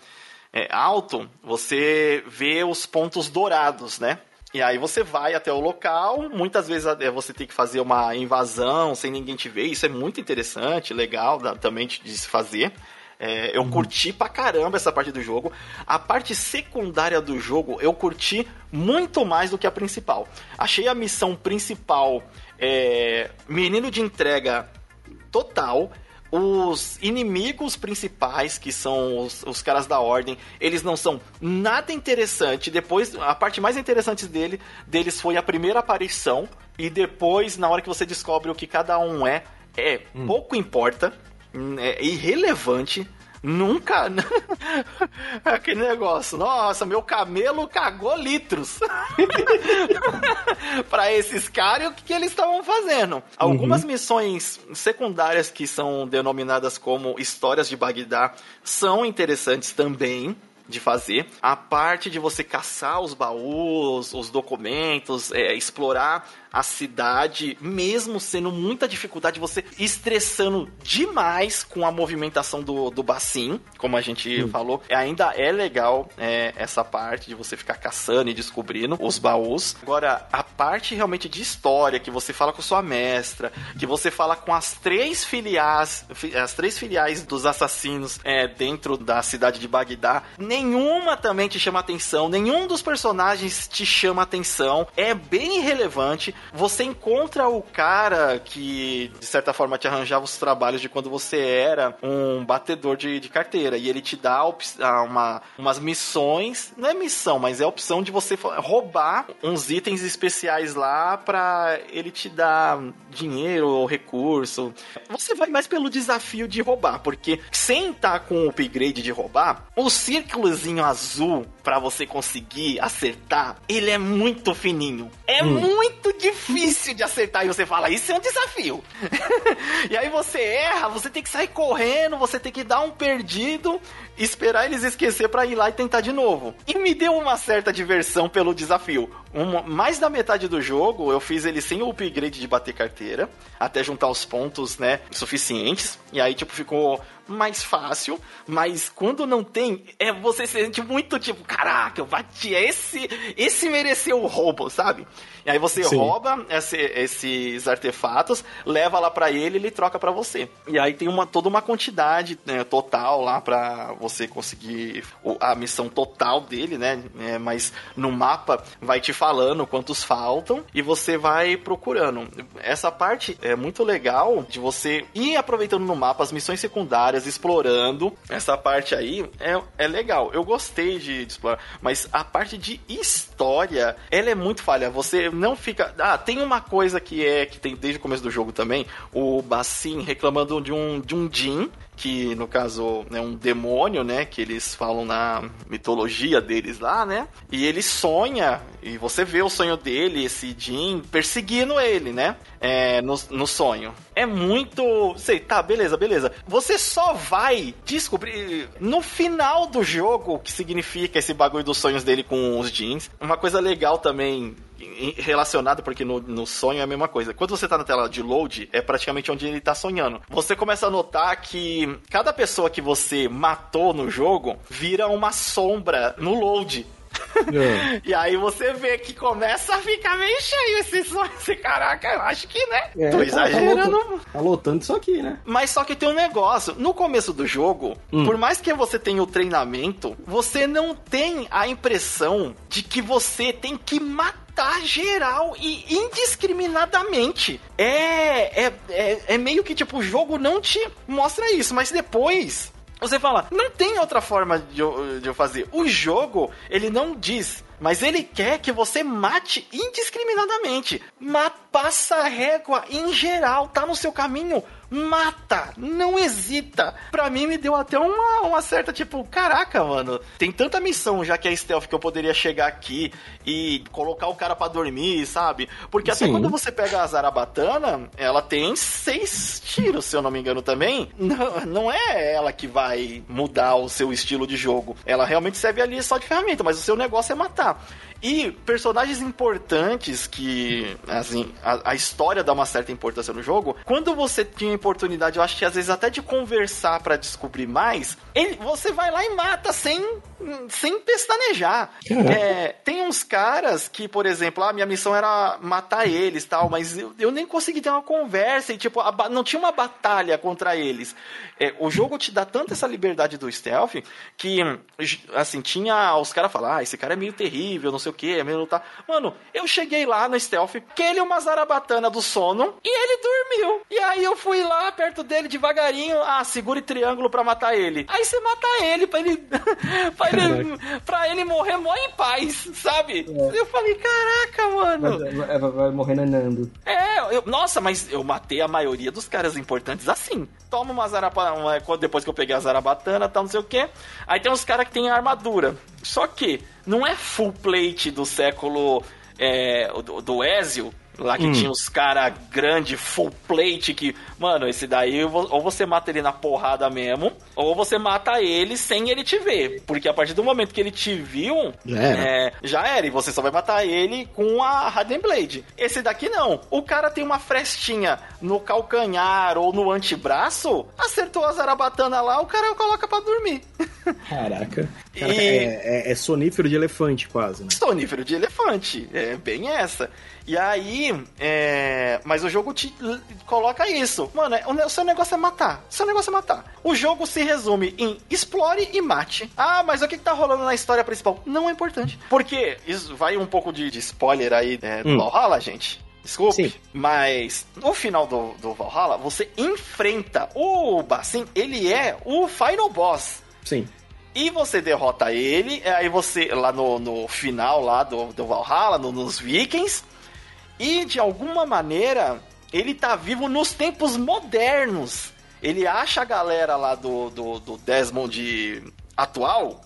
É, alto, você vê os pontos dourados, né? E aí você vai até o local, muitas vezes é, você tem que fazer uma invasão sem ninguém te ver, isso é muito interessante, legal também de se fazer. É, eu uhum. curti pra caramba essa parte do jogo. A parte secundária do jogo eu curti muito mais do que a principal. Achei a missão principal é, menino de entrega total. Os inimigos principais, que são os, os, caras da ordem, eles não são nada interessante. Depois, a parte mais interessante dele, deles foi a primeira aparição. E depois, na hora que você descobre o que cada um é, é hum. pouco importa é irrelevante. Nunca. *laughs* Aquele negócio. Nossa, meu camelo cagou litros. *laughs* para esses caras, o que, que eles estavam fazendo? Algumas uhum. missões secundárias que são denominadas como histórias de Bagdá são interessantes também de fazer. A parte de você caçar os baús, os documentos, é, explorar a cidade, mesmo sendo muita dificuldade, você estressando demais com a movimentação do, do bacinho, como a gente hum. falou. Ainda é legal é, essa parte de você ficar caçando e descobrindo os baús. Agora, a parte realmente de história, que você fala com sua mestra, que você fala com as três filiais, as três filiais dos assassinos é, dentro da cidade de Bagdá, nenhuma também te chama atenção, nenhum dos personagens te chama atenção, é bem irrelevante. Você encontra o cara que, de certa forma, te arranjava os trabalhos de quando você era um batedor de, de carteira. E ele te dá uma, umas missões. Não é missão, mas é a opção de você roubar uns itens especiais lá pra ele te dar dinheiro ou recurso. Você vai mais pelo desafio de roubar, porque sem estar tá com o upgrade de roubar, o círculozinho azul para você conseguir acertar, ele é muito fininho. É hum. muito difícil difícil de acertar e você fala, isso é um desafio. *laughs* e aí você erra, você tem que sair correndo, você tem que dar um perdido, esperar eles esquecer para ir lá e tentar de novo. E me deu uma certa diversão pelo desafio. Uma, mais da metade do jogo eu fiz ele sem o upgrade de bater carteira, até juntar os pontos, né, suficientes. E aí, tipo, ficou mais fácil, mas quando não tem, é você se sente muito tipo, caraca, eu bati, esse, esse mereceu o roubo, sabe? E aí você Sim. rouba esse, esses artefatos, leva lá para ele e ele troca para você. E aí tem uma, toda uma quantidade né, total lá para você conseguir a missão total dele, né? É, mas no mapa vai te falando quantos faltam e você vai procurando. Essa parte é muito legal de você ir aproveitando no mapa as missões secundárias, explorando. Essa parte aí é, é legal. Eu gostei de, de explorar, mas a parte de história, ela é muito falha. Você não fica. Ah, tem uma coisa que é que tem desde o começo do jogo também, o Bassin reclamando de um de um Jin que no caso é um demônio, né, que eles falam na mitologia deles lá, né? E ele sonha, e você vê o sonho dele, esse Jin, perseguindo ele, né? É, no, no sonho. É muito. Sei, tá, beleza, beleza. Você só vai descobrir no final do jogo o que significa esse bagulho dos sonhos dele com os jeans. Uma coisa legal também relacionado, porque no, no sonho é a mesma coisa. Quando você tá na tela de load, é praticamente onde ele tá sonhando. Você começa a notar que cada pessoa que você matou no jogo vira uma sombra no load. É. *laughs* e aí você vê que começa a ficar meio cheio esse sonho. Esse, caraca, eu acho que, né? É, Tô tá, tá exagerando. Tá, tá lotando isso aqui, né? Mas só que tem um negócio. No começo do jogo, hum. por mais que você tenha o treinamento, você não tem a impressão de que você tem que matar matar geral e indiscriminadamente. É, é, é, é meio que tipo, o jogo não te mostra isso, mas depois você fala, não tem outra forma de eu, de eu fazer. O jogo, ele não diz, mas ele quer que você mate indiscriminadamente. Mas passa a régua em geral, tá no seu caminho mata, não hesita. Pra mim me deu até uma, uma certa tipo, caraca, mano, tem tanta missão já que é stealth que eu poderia chegar aqui e colocar o cara para dormir, sabe? Porque até Sim. quando você pega a Zarabatana, ela tem seis tiros, se eu não me engano também. Não, não é ela que vai mudar o seu estilo de jogo. Ela realmente serve ali só de ferramenta, mas o seu negócio é matar. E personagens importantes que, assim, a, a, história dá uma certa importância no jogo. Quando você tinha oportunidade, eu acho que às vezes até de conversar para descobrir mais, ele, você vai lá e mata sem, sem pestanejar. É, tem uns caras que, por exemplo, a ah, minha missão era matar eles tal, mas eu, eu nem consegui ter uma conversa e, tipo, a, não tinha uma batalha contra eles. É, o jogo te dá tanta essa liberdade do stealth que, assim, tinha os caras falar, ah, esse cara é meio terrível, não sei o que, é meio lutar. Mano, eu cheguei lá no stealth, que ele uma zarabatana do sono e ele dormiu. E aí eu fui lá perto dele devagarinho, ah, segure triângulo para matar ele. Aí você mata ele pra ele, *laughs* pra, ele pra ele morrer mó em paz, sabe? É. Eu falei, caraca, mano. Vai, vai, vai morrer nanando. É, eu, nossa, mas eu matei a maioria dos caras importantes assim. Toma uma zarabatana, depois que eu peguei a zarabatana, tal, não sei o que. Aí tem uns caras que tem armadura. Só que não é full plate do século é, do, do Ezio, Lá que hum. tinha os cara grande, full plate, que, mano, esse daí ou você mata ele na porrada mesmo, ou você mata ele sem ele te ver. Porque a partir do momento que ele te viu, já era. É, já era. E você só vai matar ele com a Harden Blade. Esse daqui não. O cara tem uma frestinha no calcanhar ou no antebraço, acertou a zarabatana lá, o cara coloca para dormir. *laughs* Caraca. Cara, e... é, é, é sonífero de elefante, quase, né? Sonífero de elefante. É bem essa. E aí, é... mas o jogo te coloca isso. Mano, é, o seu negócio é matar. O seu negócio é matar. O jogo se resume em explore e mate. Ah, mas o que, que tá rolando na história principal? Não é importante. Porque isso vai um pouco de, de spoiler aí né, do hum. Valhalla, gente. Desculpe, Sim. mas no final do, do Valhalla, você enfrenta o Bassin, ele é o final boss. Sim. E você derrota ele, aí você, lá no, no final lá do, do Valhalla, no, nos Vikings, e de alguma maneira, ele tá vivo nos tempos modernos. Ele acha a galera lá do, do, do Desmond atual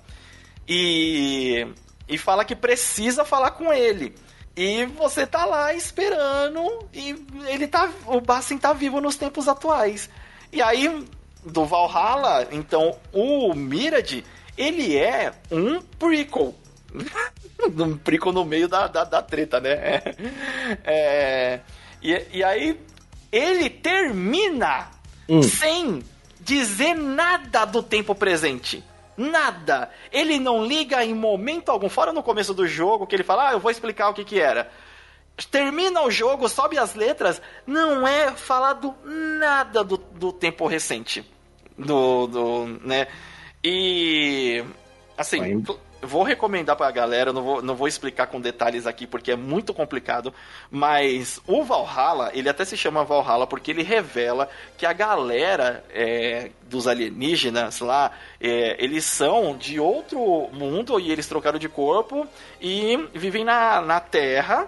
e, e fala que precisa falar com ele. E você tá lá esperando e ele tá. O Bassin tá vivo nos tempos atuais. E aí, do Valhalla, então, o Mirad, ele é um prequel. *laughs* um prico no meio da, da, da treta, né? É, é, e, e aí ele termina hum. sem dizer nada do tempo presente. Nada. Ele não liga em momento algum, fora no começo do jogo, que ele fala, ah, eu vou explicar o que que era. Termina o jogo, sobe as letras, não é falado nada do, do tempo recente. Do, do, né? E, assim, vou recomendar pra galera, não vou, não vou explicar com detalhes aqui porque é muito complicado, mas o Valhalla, ele até se chama Valhalla porque ele revela que a galera é, dos alienígenas lá, é, eles são de outro mundo e eles trocaram de corpo e vivem na, na Terra.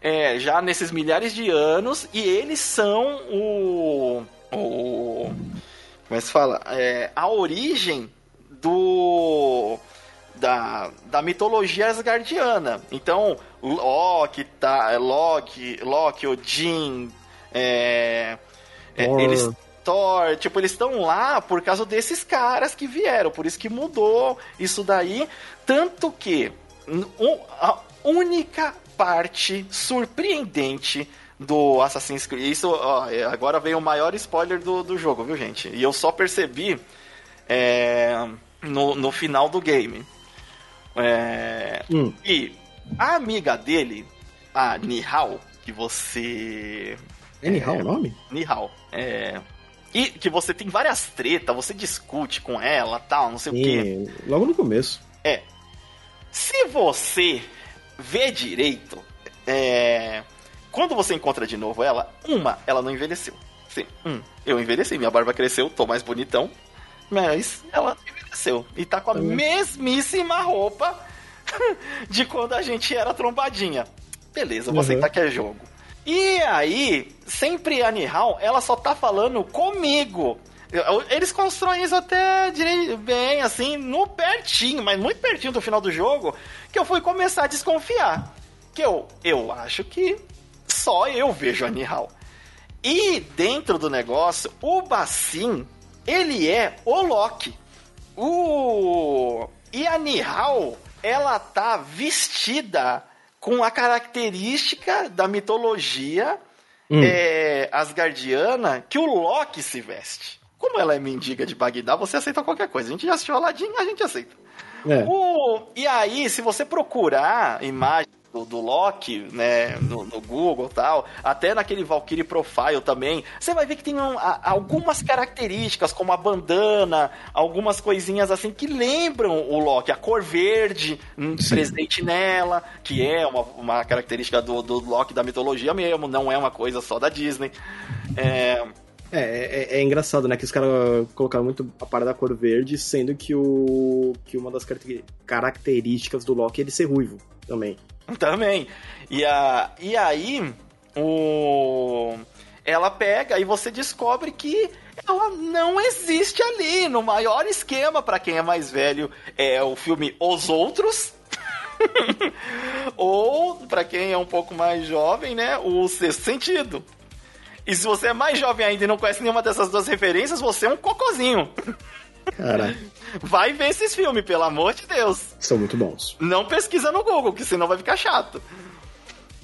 É, já nesses milhares de anos, e eles são o. o como é que se fala? É, a origem do da, da mitologia asgardiana. Então, Loki, tá, Loki, Loki, Odin, é, é, eles Thor, tipo, eles estão lá por causa desses caras que vieram, por isso que mudou isso daí, tanto que um, a única parte surpreendente do Assassin's Creed. Isso, ó, é, agora vem o maior spoiler do, do jogo, viu, gente? E eu só percebi é, no, no final do game. É, hum. E a amiga dele, a Nihal, que você. É Nihal é, o nome? Nihal. É. E que você tem várias tretas, você discute com ela tal, não sei Sim, o quê. Logo no começo. É. Se você vê direito, é, quando você encontra de novo ela, uma, ela não envelheceu. Sim, um, eu envelheci, minha barba cresceu, tô mais bonitão. Mas ela envelheceu. E tá com a mesmíssima roupa *laughs* de quando a gente era trombadinha. Beleza, vou uhum. aceitar que é jogo. E aí, sempre a Nihal, ela só tá falando comigo. Eles constroem isso até bem, assim, no pertinho, mas muito pertinho do final do jogo, que eu fui começar a desconfiar. Que eu, eu acho que só eu vejo a Nihal. E dentro do negócio, o Bassin ele é o Loki. O... E a Nihal, ela tá vestida com a característica da mitologia hum. é, asgardiana que o Loki se veste. Como ela é mendiga de Bagdá, você aceita qualquer coisa. A gente já assistiu Aladdin, a gente aceita. É. O, e aí, se você procurar imagem do, do Loki, né, no, no Google e tal, até naquele Valkyrie Profile também, você vai ver que tem um, a, algumas características, como a bandana, algumas coisinhas assim que lembram o Loki, a cor verde hum, presente nela, que é uma, uma característica do, do Loki da mitologia mesmo, não é uma coisa só da Disney. É, é, é, é, engraçado, né? Que os caras colocaram muito a parada da cor verde, sendo que o que uma das características do Loki é ele ser ruivo também. *laughs* Também. E, a, e aí, o ela pega e você descobre que ela não existe ali. No maior esquema, para quem é mais velho, é o filme Os Outros. *laughs* Ou, para quem é um pouco mais jovem, né, o Sexto Sentido. E se você é mais jovem ainda e não conhece nenhuma dessas duas referências, você é um cocozinho. *laughs* Cara. Vai ver esses filmes, pelo amor de Deus. São muito bons. Não pesquisa no Google, que senão vai ficar chato.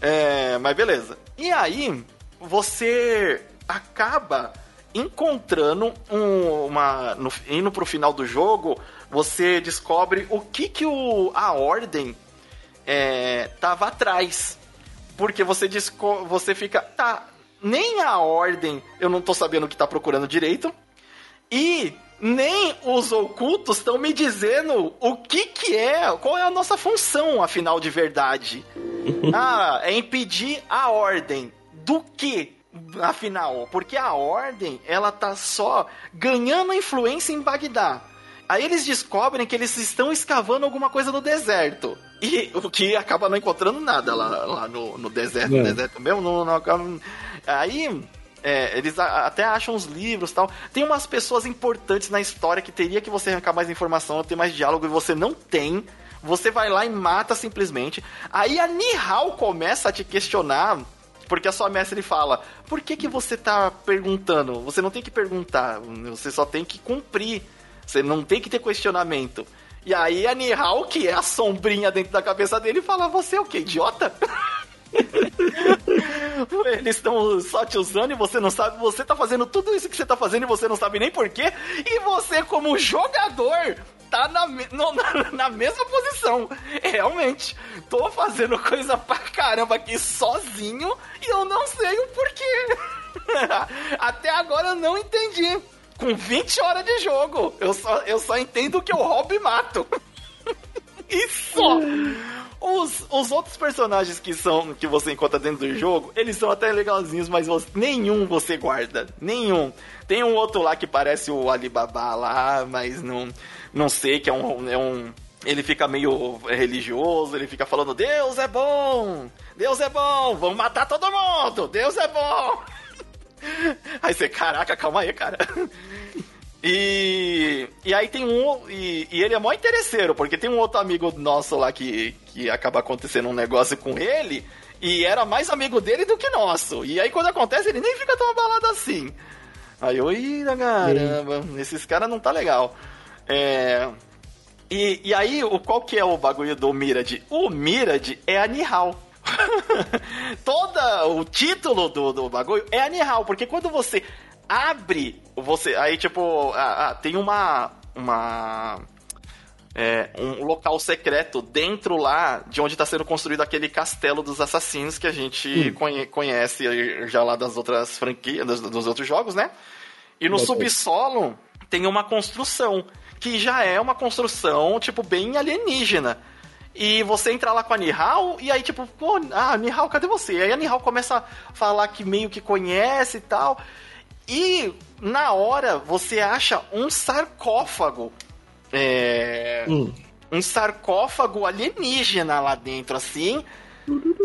É, mas beleza. E aí, você acaba encontrando um, uma. No, indo pro final do jogo, você descobre o que, que o, a ordem é, tava atrás. Porque você, você fica. Tá, nem a ordem eu não tô sabendo o que tá procurando direito. E nem os ocultos estão me dizendo o que que é, qual é a nossa função, afinal de verdade. *laughs* ah, é impedir a ordem. Do que? Afinal, porque a ordem, ela tá só ganhando influência em Bagdá. Aí eles descobrem que eles estão escavando alguma coisa no deserto. E o que acaba não encontrando nada lá, lá no, no deserto, é. no deserto mesmo, não, não acaba Aí é, eles até acham os livros tal. Tem umas pessoas importantes na história que teria que você arrancar mais informação, ter mais diálogo e você não tem. Você vai lá e mata simplesmente. Aí a Nihal começa a te questionar. Porque a sua mestre fala: Por que, que você tá perguntando? Você não tem que perguntar, você só tem que cumprir. Você não tem que ter questionamento. E aí a Nihal, que é a sombrinha dentro da cabeça dele, fala: Você é o que, idiota? *laughs* *laughs* Eles estão só te usando e você não sabe. Você tá fazendo tudo isso que você tá fazendo e você não sabe nem porquê. E você, como jogador, tá na, no, na, na, mesma posição. Realmente, tô fazendo coisa pra caramba aqui sozinho e eu não sei o porquê. *laughs* Até agora eu não entendi. Com 20 horas de jogo, eu só, eu só entendo que roubo e mato. *laughs* e só. Os, os outros personagens que são que você encontra dentro do jogo, eles são até legalzinhos, mas você, nenhum você guarda. Nenhum. Tem um outro lá que parece o Alibaba lá, mas não, não sei, que é um, é um. Ele fica meio religioso, ele fica falando: Deus é bom! Deus é bom! Vamos matar todo mundo! Deus é bom! *laughs* Aí você, caraca, calma aí, cara. E, e aí tem um. E, e, ele é mó interesseiro, porque tem um outro amigo nosso lá que, que acaba acontecendo um negócio com ele. E era mais amigo dele do que nosso. E aí quando acontece, ele nem fica tão abalado assim. Aí eu, ih, caramba, esses caras não tá legal. É. E, e aí, o, qual que é o bagulho do Mirad? O Mirad é a Nihal. *laughs* Toda o título do, do bagulho é a Nihal, porque quando você abre você. Aí, tipo, tem uma. Uma. É, um local secreto dentro lá de onde está sendo construído aquele castelo dos assassinos que a gente hum. conhece já lá das outras franquias, dos, dos outros jogos, né? E no subsolo tem uma construção que já é uma construção, tipo, bem alienígena. E você entra lá com a Nihal, e aí, tipo, pô, ah, Nihal, cadê você? Aí a Nihal começa a falar que meio que conhece e tal. E na hora você acha um sarcófago. É. Hum. Um sarcófago alienígena lá dentro, assim.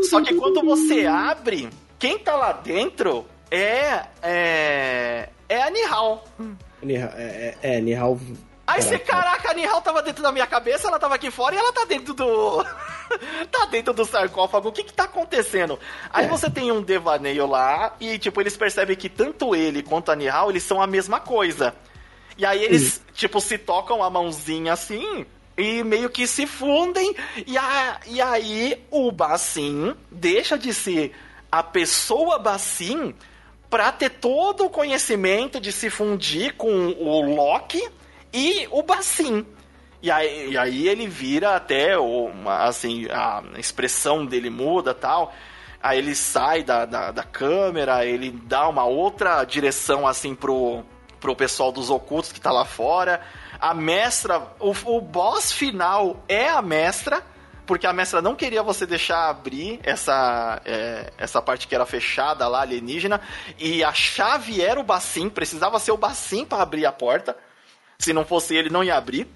Só que quando você abre, quem tá lá dentro é. É, é a Nihal. É, é, é Nihal Aí você, caraca, a Nihal tava dentro da minha cabeça, ela tava aqui fora e ela tá dentro do. *laughs* tá dentro do sarcófago. O que que tá acontecendo? Aí é. você tem um devaneio lá e, tipo, eles percebem que tanto ele quanto a Nihal, eles são a mesma coisa. E aí eles, tipo, se tocam a mãozinha assim e meio que se fundem. E, a, e aí o Bassin deixa de ser a pessoa Bassin para ter todo o conhecimento de se fundir com o Loki e o Bassin. E aí, e aí ele vira até uma, assim, a expressão dele muda tal. Aí ele sai da, da, da câmera, ele dá uma outra direção assim pro, pro pessoal dos ocultos que tá lá fora. A mestra, o, o boss final é a mestra, porque a mestra não queria você deixar abrir essa, é, essa parte que era fechada lá, alienígena, e a chave era o Bacim, precisava ser o Bacim para abrir a porta. Se não fosse ele, não ia abrir.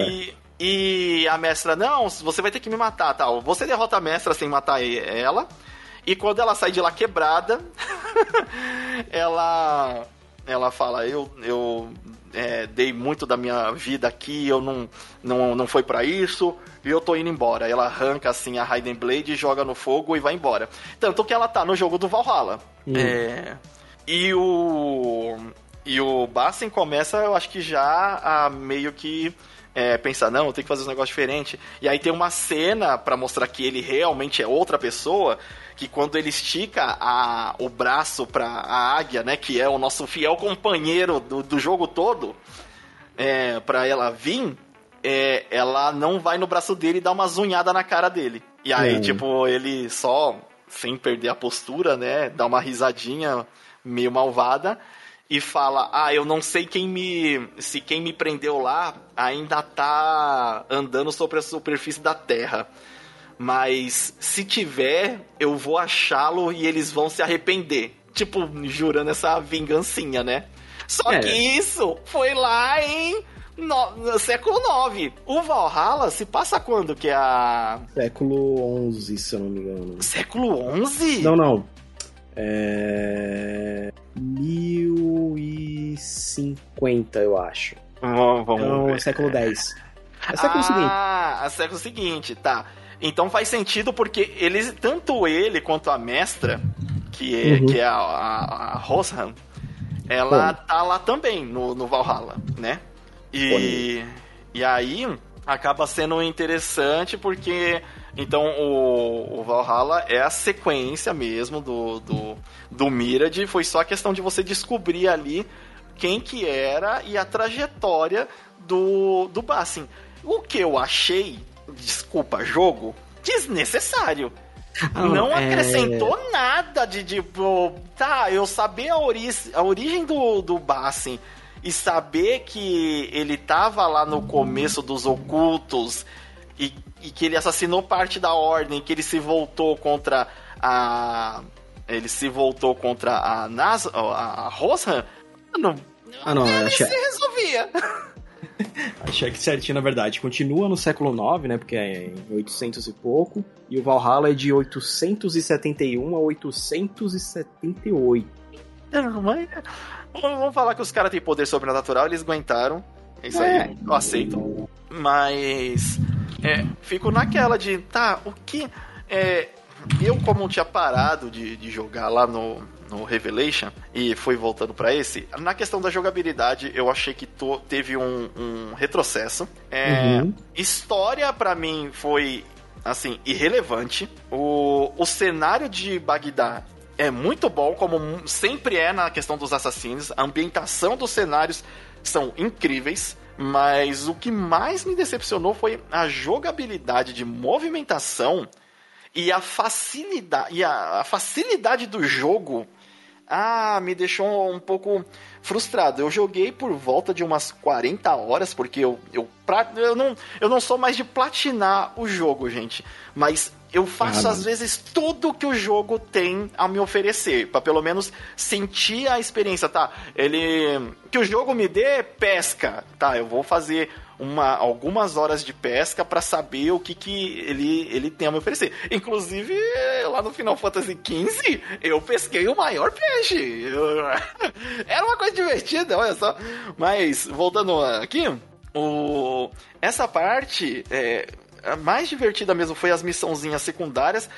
E, e a mestra, não, você vai ter que me matar, tal. Você derrota a mestra sem matar ela. E quando ela sai de lá quebrada, *laughs* ela ela fala, eu, eu é, dei muito da minha vida aqui, eu não, não, não foi para isso, e eu tô indo embora. Ela arranca assim a Raiden Blade, joga no fogo e vai embora. Tanto que ela tá no jogo do Valhalla. Hum. É, e o. E o Bassen começa, eu acho que já a meio que é, pensar, não, tem que fazer um negócio diferente. E aí tem uma cena para mostrar que ele realmente é outra pessoa, que quando ele estica a, o braço pra a águia, né, que é o nosso fiel companheiro do, do jogo todo, é, pra ela vir, é, ela não vai no braço dele e dá uma zunhada na cara dele. E aí, é. tipo, ele só, sem perder a postura, né, dá uma risadinha meio malvada e fala: "Ah, eu não sei quem me se quem me prendeu lá ainda tá andando sobre a superfície da Terra." Mas se tiver, eu vou achá-lo e eles vão se arrepender. Tipo, jurando essa vingancinha, né? Só é. que isso foi lá em no, no século IX. O Valhalla se passa quando que é a... Século XI, se eu não me engano. Século XI? Não, não. É... 1050, eu acho. Vamos, vamos então, ver. século X. É século ah, seguinte. Ah, é século seguinte, tá. Então faz sentido porque eles, tanto ele quanto a mestra, que é, uhum. que é a, a, a Roshan, ela tá lá também no, no Valhalla, né? E, e aí acaba sendo interessante porque então o, o, Valhalla é a sequência mesmo do, do, do Mirad, foi só a questão de você descobrir ali quem que era e a trajetória do, do Bassin. O que eu achei desculpa, jogo desnecessário. Ah, não é... acrescentou nada de tipo, tá, eu saber a, ori a origem do, do Bassin e saber que ele tava lá no começo dos ocultos e, e que ele assassinou parte da ordem, que ele se voltou contra a ele se voltou contra a Nas a, a Rosan, não, ah, não, ele se resolvia. *laughs* Achei que certinho, na verdade. Continua no século IX, né? Porque é em 800 e pouco. E o Valhalla é de 871 a 878. Mas... Vamos falar que os caras têm poder sobrenatural, eles aguentaram. Isso é. aí, eu aceito. Mas. É, fico naquela de, tá, o que. É, eu, como tinha parado de, de jogar lá no, no Revelation e foi voltando para esse, na questão da jogabilidade, eu achei que teve um, um retrocesso. É, uhum. História, para mim, foi assim, irrelevante. O, o cenário de Bagdá é muito bom, como sempre é na questão dos assassinos. A ambientação dos cenários são incríveis. Mas o que mais me decepcionou foi a jogabilidade de movimentação e a facilidade, e a, a facilidade do jogo ah, me deixou um pouco frustrado. Eu joguei por volta de umas 40 horas, porque eu, eu, eu, não, eu não sou mais de platinar o jogo, gente. Mas eu faço, ah, às vezes, tudo que o jogo tem a me oferecer, para pelo menos sentir a experiência, tá? Ele. Que o jogo me dê pesca, tá? Eu vou fazer uma, algumas horas de pesca para saber o que, que ele, ele tem a me oferecer. Inclusive, lá no Final Fantasy XV, eu pesquei o maior peixe. *laughs* Era uma coisa divertida, olha só. Mas, voltando aqui, o... essa parte. É... A mais divertida mesmo foi as missãozinhas secundárias.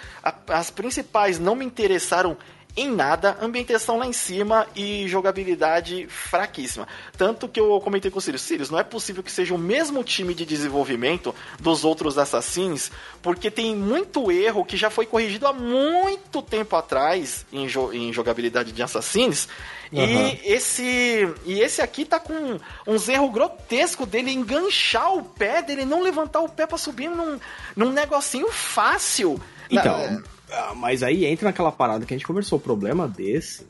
as principais não me interessaram em nada, ambientação lá em cima e jogabilidade fraquíssima. Tanto que eu comentei com o Sirius, Sirius, não é possível que seja o mesmo time de desenvolvimento dos outros Assassins, porque tem muito erro que já foi corrigido há muito tempo atrás em, jo em jogabilidade de Assassins. Uhum. E esse e esse aqui tá com uns erros grotescos dele enganchar o pé, dele não levantar o pé para subir num, num negocinho fácil. Então, ah, mas aí entra naquela parada que a gente conversou. O problema desse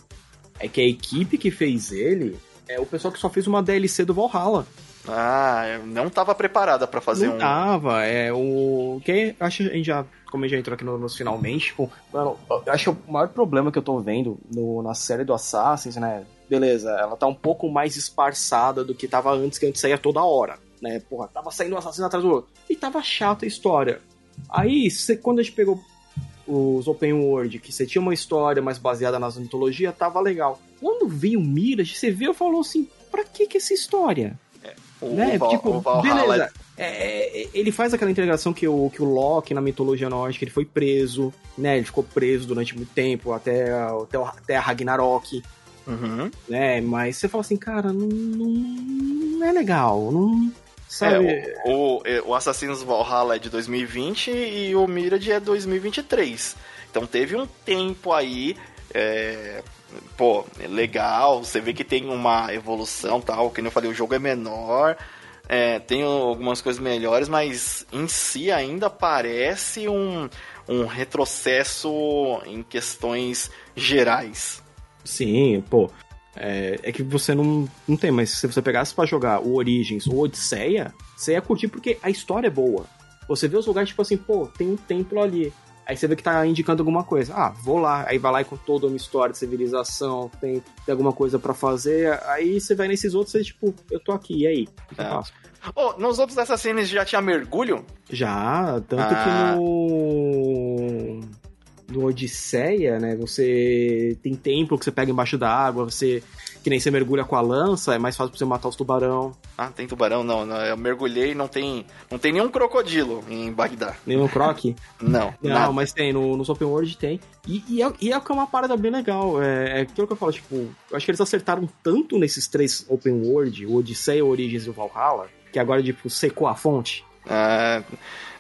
é que a equipe que fez ele é o pessoal que só fez uma DLC do Valhalla. Ah, não tava preparada para fazer não um. Não tava, é o. Que acho que a gente já. Como a gente já entrou aqui nos no finalmente, tipo, mano, eu acho que o maior problema que eu tô vendo no, na série do Assassin's, né? Beleza, ela tá um pouco mais esparçada do que tava antes, que a gente saía toda hora, né? Porra, tava saindo um assassino atrás do outro. E tava chata a história. Aí, cê, quando a gente pegou os open world, que você tinha uma história mais baseada nas mitologias, tava legal. Quando veio o Mirage, você viu e falou assim, pra que que essa história? É, o, né? o, tipo, o beleza. É, é, ele faz aquela integração que o, que o Loki na mitologia nórdica ele foi preso, né? Ele ficou preso durante muito tempo, até, até, até a Ragnarok. Uhum. Né? Mas você fala assim, cara, não, não, não é legal. Não, Sabe? É, o, o, o Assassin's Valhalla é de 2020 e o Mirage é 2023. Então teve um tempo aí. É, pô, legal. Você vê que tem uma evolução tal. Que eu falei, o jogo é menor. É, tem algumas coisas melhores, mas em si ainda parece um, um retrocesso em questões gerais. Sim, pô. É, é, que você não, não tem, mas se você pegasse para jogar o Origins ou Odisseia, você ia curtir porque a história é boa. Você vê os lugares tipo assim, pô, tem um templo ali. Aí você vê que tá indicando alguma coisa. Ah, vou lá. Aí vai lá e com toda uma história de civilização, tem, tem alguma coisa para fazer. Aí você vai nesses outros e tipo, eu tô aqui, e aí? O que é. eu faço? Oh, nos outros Assassins já tinha mergulho? Já, tanto ah. que no do Odisseia, né? Você tem templo que você pega embaixo da água, você que nem você mergulha com a lança, é mais fácil pra você matar os tubarão. Ah, tem tubarão? Não, não eu mergulhei e não tem, não tem nenhum crocodilo em Bagdá. Nenhum croque? *laughs* não. Não, nada. mas tem, no, no Open World tem. E, e, é, e é uma parada bem legal. É, é aquilo que eu falo, tipo, eu acho que eles acertaram tanto nesses três Open World, o Odisseia, Origins e o Valhalla, que agora, tipo, secou a fonte. Ah,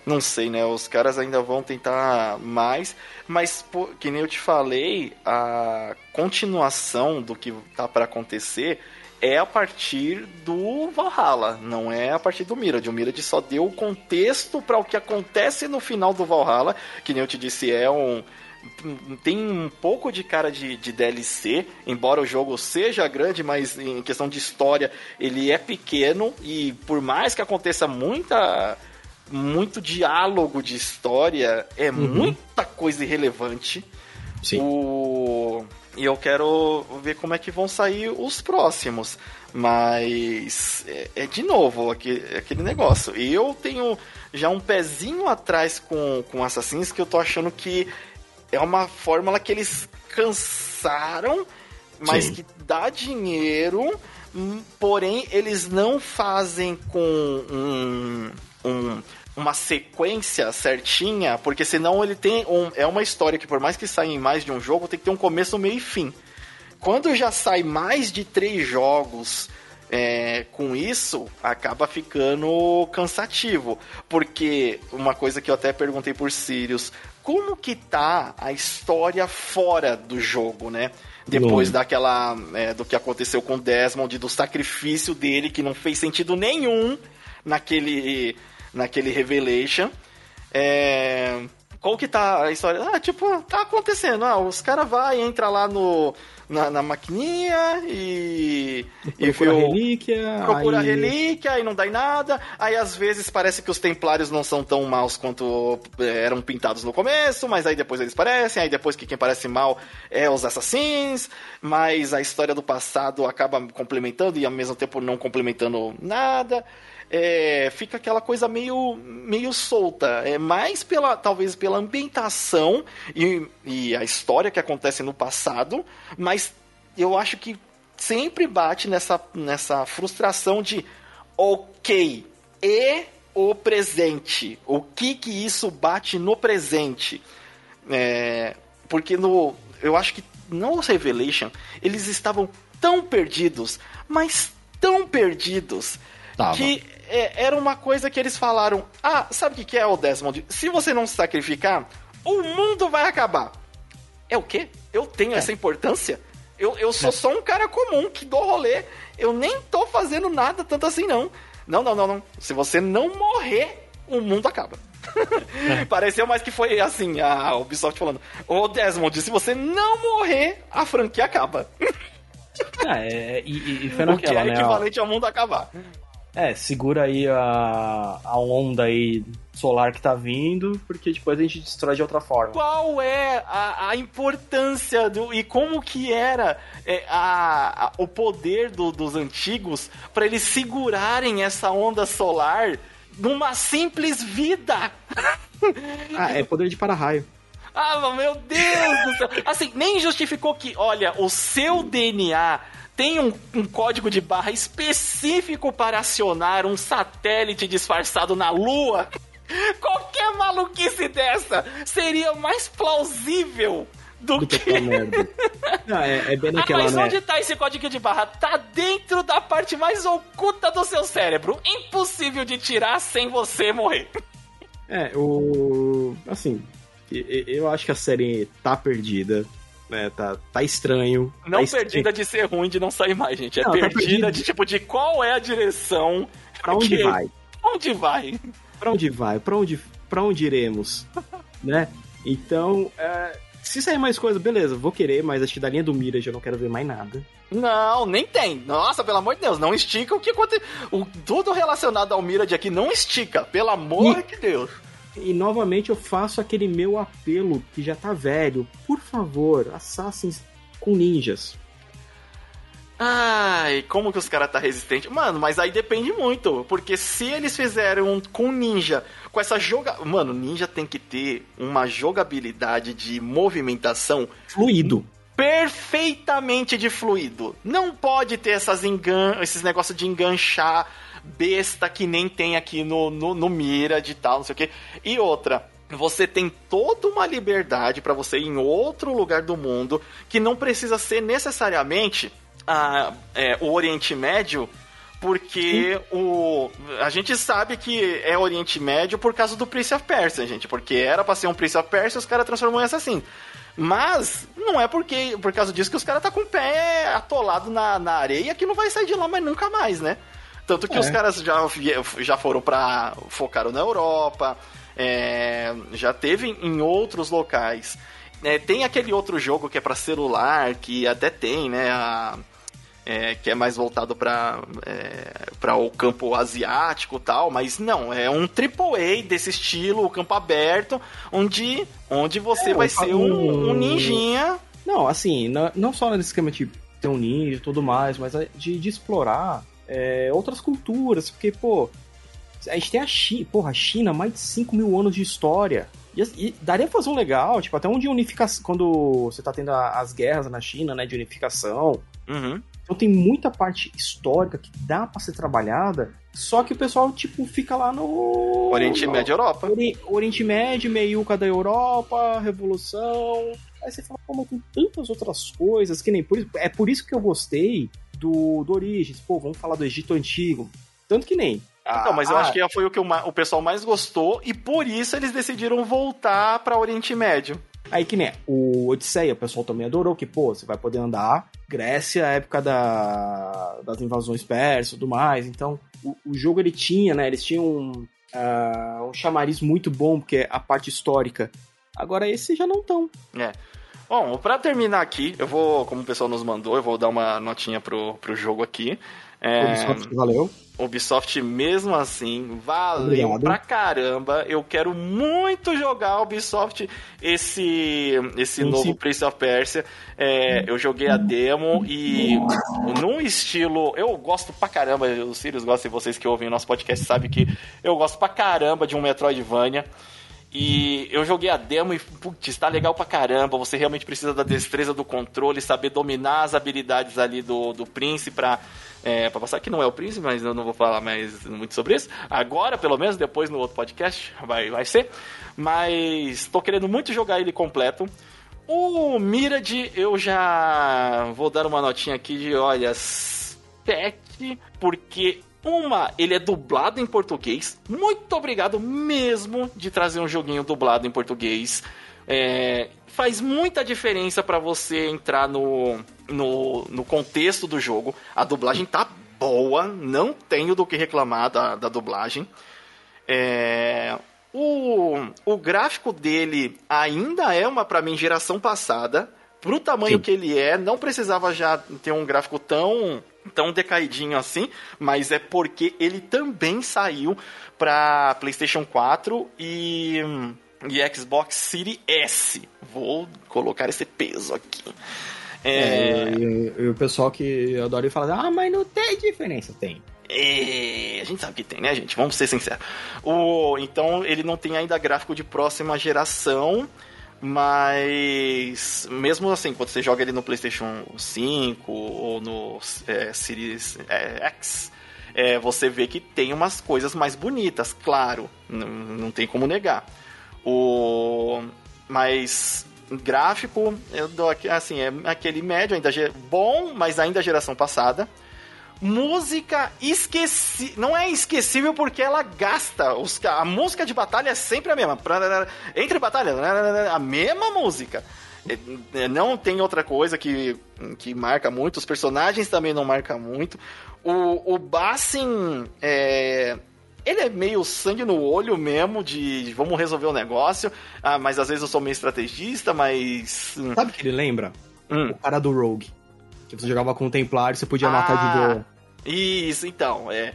não sei, né? Os caras ainda vão tentar mais, mas pô, que nem eu te falei, a continuação do que tá para acontecer é a partir do Valhalla, não é a partir do Mirage. O Mirage só deu o contexto para o que acontece no final do Valhalla, que nem eu te disse, é um tem um pouco de cara de, de DLC, embora o jogo seja grande, mas em questão de história ele é pequeno e por mais que aconteça muita muito diálogo de história, é uhum. muita coisa irrelevante. Sim. O... E eu quero ver como é que vão sair os próximos. Mas é, é de novo aquele, aquele negócio. E eu tenho já um pezinho atrás com, com Assassins que eu tô achando que é uma fórmula que eles cansaram, mas Sim. que dá dinheiro, hum, porém eles não fazem com um, um, uma sequência certinha, porque senão ele tem um, é uma história que por mais que saia em mais de um jogo, tem que ter um começo, meio e fim. Quando já sai mais de três jogos é, com isso, acaba ficando cansativo. Porque uma coisa que eu até perguntei por Sirius, como que tá a história fora do jogo, né? Depois Bom. daquela. É, do que aconteceu com o Desmond, do sacrifício dele, que não fez sentido nenhum naquele naquele Revelation. É, qual que tá a história? Ah, tipo, tá acontecendo. Ah, os caras vai entra lá no na, na maquininha e procura e relíquia, procura aí... relíquia e não dá em nada. Aí às vezes parece que os templários não são tão maus quanto é, eram pintados no começo, mas aí depois eles parecem, aí depois que quem parece mal é os assassinos, mas a história do passado acaba complementando e ao mesmo tempo não complementando nada é, fica aquela coisa meio, meio solta. É mais pela, talvez pela ambientação e, e a história que acontece no passado, mas eu acho que sempre bate nessa, nessa frustração de ok, e o presente? O que que isso bate no presente? É, porque no, eu acho que no Revelation, eles estavam tão perdidos, mas tão perdidos, Tava. que é, era uma coisa que eles falaram: Ah, sabe o que, que é o Desmond? Se você não se sacrificar, o mundo vai acabar. É o quê? Eu tenho É. essa importância? Eu, eu sou É. só um cara comum que dou rolê. Eu nem tô fazendo nada tanto assim, não. Não, não, não, não. Se você não morrer, o mundo acaba. *laughs* Pareceu mais que foi assim, a Ubisoft falando: Ô Desmond, se você não morrer, a franquia acaba. *laughs* É, e, e, foi o que naquela, é né? ó. equivalente ao mundo acabar. É, segura aí a, a onda aí solar que tá vindo, porque depois a gente destrói de outra forma. Qual é a, a importância do, e como que era é, a, a- o poder do- dos antigos para eles segurarem essa onda solar numa simples vida? *laughs* Ah, é poder de para-raio. Ah, meu Deus do céu! Assim, nem justificou que, olha, o seu DNA tem um, um código de barra específico para acionar um satélite disfarçado na Lua. *laughs* Qualquer maluquice dessa seria mais plausível do, Do que que. merda. *laughs* Não, é, é bem Ah, naquela, mas né? onde tá esse código de barra? Tá dentro da parte mais oculta do seu cérebro. Impossível de tirar sem você morrer. É, o. Assim, eu acho que a série tá perdida, né? Tá, tá estranho. Não tá estranho. perdida de ser ruim de não sair mais, gente. É Não, tá perdida perdida de tipo de qual é a direção. Pra onde que- vai? Onde vai? Pra onde vai? Pra onde, pra onde iremos? *laughs* né? Então, é, se sair mais coisa, beleza, vou querer, mas acho que da linha do Mirage eu não quero ver mais nada. Não, nem tem. Nossa, pelo amor de Deus, não estica o que aconteceu. O, tudo relacionado ao Mirage aqui não estica, pelo amor de Deus. E novamente eu faço aquele meu apelo que já tá velho. Por favor, Assassins com ninjas. Ai, como que os caras tá resistente? Mano, mas aí depende muito. Porque se eles fizeram um com ninja, com essa joga. Mano, ninja tem que ter uma jogabilidade de movimentação Fluido. perfeitamente de fluido. Não pode ter essas engan... esses negócios de enganchar besta que nem tem aqui no, no, no Mira de tal, não sei o que. E outra, você tem toda uma liberdade para você ir em outro lugar do mundo que não precisa ser necessariamente a, é, o Oriente Médio. Porque o. A gente sabe que é Oriente Médio por causa do Prince of Persia, gente. Porque era pra ser um Prince of Persia os caras transformam em assassino. Mas não é porque por causa disso que os caras tá com o pé atolado na, na areia que não vai sair de lá mais nunca mais, né? Tanto que É. os caras já, já foram pra. focaram na Europa, é, já teve em outros locais. É, tem aquele outro jogo que é pra celular, que até tem, né? a- é, que é mais voltado para para o campo asiático e tal, mas não, é um AAA desse estilo, o campo aberto, onde, onde você É, vai ser um, um ninjinha. Não, assim, na- não só nesse esquema de ter um ninja e tudo mais, mas é de, de explorar é, outras culturas, porque, pô, a gente tem a China, porra, a China, mais de 5 mil anos de história. E, e daria pra fazer um legal, tipo, até um de unificação, quando você tá tendo a- as guerras na China, né, de unificação. Uhum. Então tem muita parte histórica que dá pra ser trabalhada, só que o pessoal, tipo, fica lá no... Oriente Médio Europa. Ori- Oriente Médio, meiuca da Europa, Revolução. Aí você fala, pô, mas tem tantas outras coisas que nem por isso. É por isso que eu gostei do, do Origins. Pô, vamos falar do Egito Antigo. Tanto que nem. Então, mas eu ah, acho que foi o que o, o pessoal mais gostou e por isso eles decidiram voltar para Oriente Médio. Aí que nem o Odisseia, o pessoal também adorou, que, pô, você vai poder andar. Grécia, época da, das invasões persas e tudo mais. Então, o, o jogo ele tinha, né? Eles tinham um, ah, um chamariz muito bom, porque é a parte histórica. Agora, esse já não tão. Bom, pra terminar aqui, eu vou, como o pessoal nos mandou, eu vou dar uma notinha pro, pro jogo aqui. É, Ubisoft, Valeu. Ubisoft, mesmo assim, valeu Obrigado. pra caramba. Eu quero muito jogar Ubisoft esse, esse Sim, novo sim. Prince of Persia. É, eu joguei a demo e num estilo. Eu gosto pra caramba, o Sirius gosta e vocês que ouvem o nosso podcast sabem que eu gosto pra caramba de um Metroidvania. E eu joguei a demo e, putz, tá legal pra caramba. Você realmente precisa da destreza do controle, saber dominar as habilidades ali do, do Prince pra, é, pra passar. Que não é o Prince, mas eu não vou falar mais muito sobre isso. Agora, pelo menos, depois no outro podcast vai, vai ser. Mas tô querendo muito jogar ele completo. O Mirage, eu já vou dar uma notinha aqui de, olha, 7, porque uma, ele é dublado em português. Muito obrigado mesmo de trazer um joguinho dublado em português. É, faz muita diferença para você entrar no, no, no, contexto do jogo. A dublagem tá boa, não tenho do que reclamar da, da dublagem. É, o, o gráfico dele ainda é uma, para mim, geração passada. Pro tamanho Sim. que ele é, não precisava já ter um gráfico tão tão decaidinho assim, mas é porque ele também saiu para PlayStation 4 e, e Xbox Series S. Vou colocar esse peso aqui. É... é e, e, o pessoal que adora falar, ah, mas não tem diferença. Tem. É, a gente sabe que tem, né, gente? Vamos ser sinceros. O, então, ele não tem ainda gráfico de próxima geração, mas mesmo assim, quando você joga ele no PlayStation 5 ou no é, Series é, X, é, você vê que tem umas coisas mais bonitas, claro, não, não tem como negar. O, mas gráfico, eu dou aqui, assim, é aquele médio, ainda bom, mas ainda geração passada música esqueci não é esquecível porque ela gasta os, a música de batalha é sempre a mesma entre batalhas a mesma música é, é, não tem outra coisa que, que marca muito os personagens também não marcam muito o, o Bassin é, ele é meio sangue no olho mesmo, de, de vamos resolver o negócio, ah, mas às vezes eu sou meio estrategista, mas. Hum. Sabe o que ele lembra? Hum. O cara do Rogue. Que você jogava com o Templário, você podia ah, matar de boa. Isso, então, é.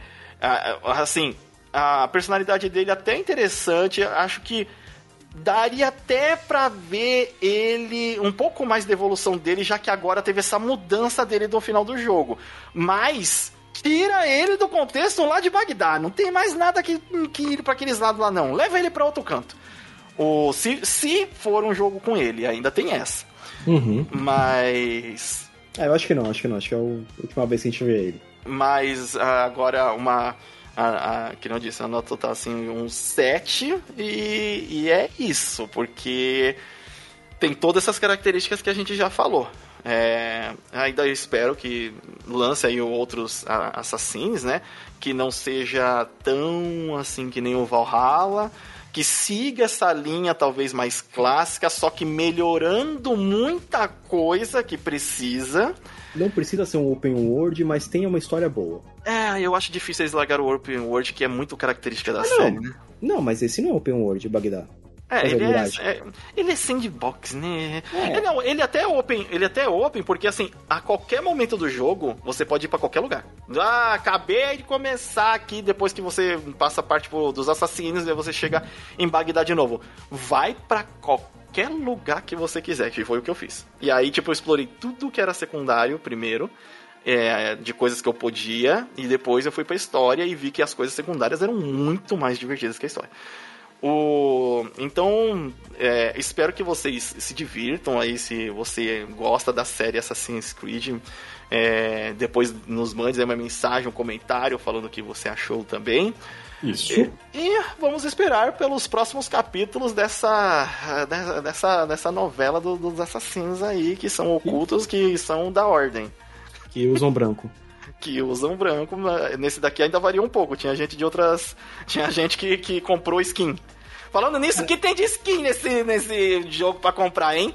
Assim, a personalidade dele é até interessante, acho que daria até para ver ele um pouco mais de evolução dele, já que agora teve essa mudança dele no final do jogo. Mas tira ele do contexto lá de Bagdá, não tem mais nada que, que ir para aqueles lados lá não. Leva ele para outro canto. O se, se for um jogo com ele, ainda tem essa. Uhum. Mas é, eu acho que não, acho que não, acho que é a última vez que a gente vê ele. Mas ah, agora uma. A, a, que não disse, a nota tá assim, um 7 e, e é isso, porque tem todas essas características que a gente já falou. É, ainda espero que lance aí outros Assassins, né? Que não seja tão assim que nem o Valhalla, que siga essa linha talvez mais clássica, só que melhorando muita coisa que precisa não precisa ser um open world, mas tenha uma história boa. É, eu acho difícil eles largar o open world, que é muito característica da ah, série, não. né? Não, mas esse não é open world, Bagdá. É, ele é, é, ele é sandbox, né? É. é. não, ele até é open, ele até é open porque assim, a qualquer momento do jogo, você pode ir para qualquer lugar. Ah, acabei de começar aqui depois que você passa a parte tipo, dos assassinos e você chega em Bagdá de novo. Vai para qualquer qualquer lugar que você quiser, que foi o que eu fiz. E aí, tipo, eu explorei tudo que era secundário primeiro, é, de coisas que eu podia, e depois eu fui pra história e vi que as coisas secundárias eram muito mais divertidas que a história. O... Então, é, espero que vocês se divirtam aí, se você gosta da série Assassin's Creed. É, depois nos mande uma mensagem, um comentário falando o que você achou também. Isso. E, e, vamos esperar pelos próximos capítulos dessa, dessa, dessa novela do, dos assassinos aí, que são ocultos, que são da ordem. Que usam branco. Que usam branco. Nesse daqui ainda varia um pouco. Tinha gente de outras. Tinha gente que, que comprou skin. Falando nisso, o que tem de skin nesse, nesse jogo para comprar, hein?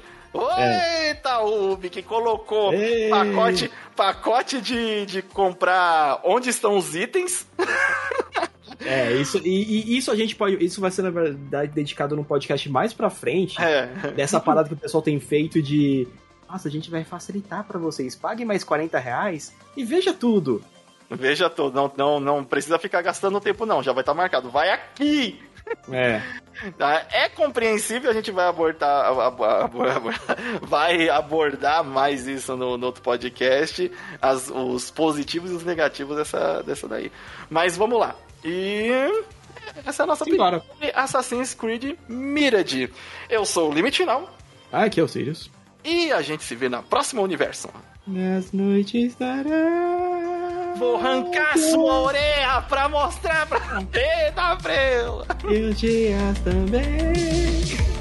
É. Eita, Ubi, que colocou Ei. pacote, pacote de, de comprar onde estão os itens. *laughs* É, isso, e, e, isso a gente pode. Isso vai ser, na verdade, dedicado num podcast mais pra frente. É. Dessa parada que o pessoal tem feito de. Nossa, a gente vai facilitar para vocês. Paguem mais 40 reais e veja tudo. Veja tudo. Não, não, não precisa ficar gastando tempo, não. Já vai estar tá marcado. Vai aqui! É. Tá? É compreensível, a gente vai abordar, vai abordar mais isso no, no outro podcast, as, os positivos e os negativos dessa, dessa daí. Mas vamos lá. E essa é a nossa opinião Assassin's Creed Mirage. Eu sou o Limite Final. Ah, aqui é o Sirius. E a gente se vê na próxima universo. Nas noites dará. Vou arrancar sua orelha pra mostrar pra *laughs* Eita, Frela. E os dias também.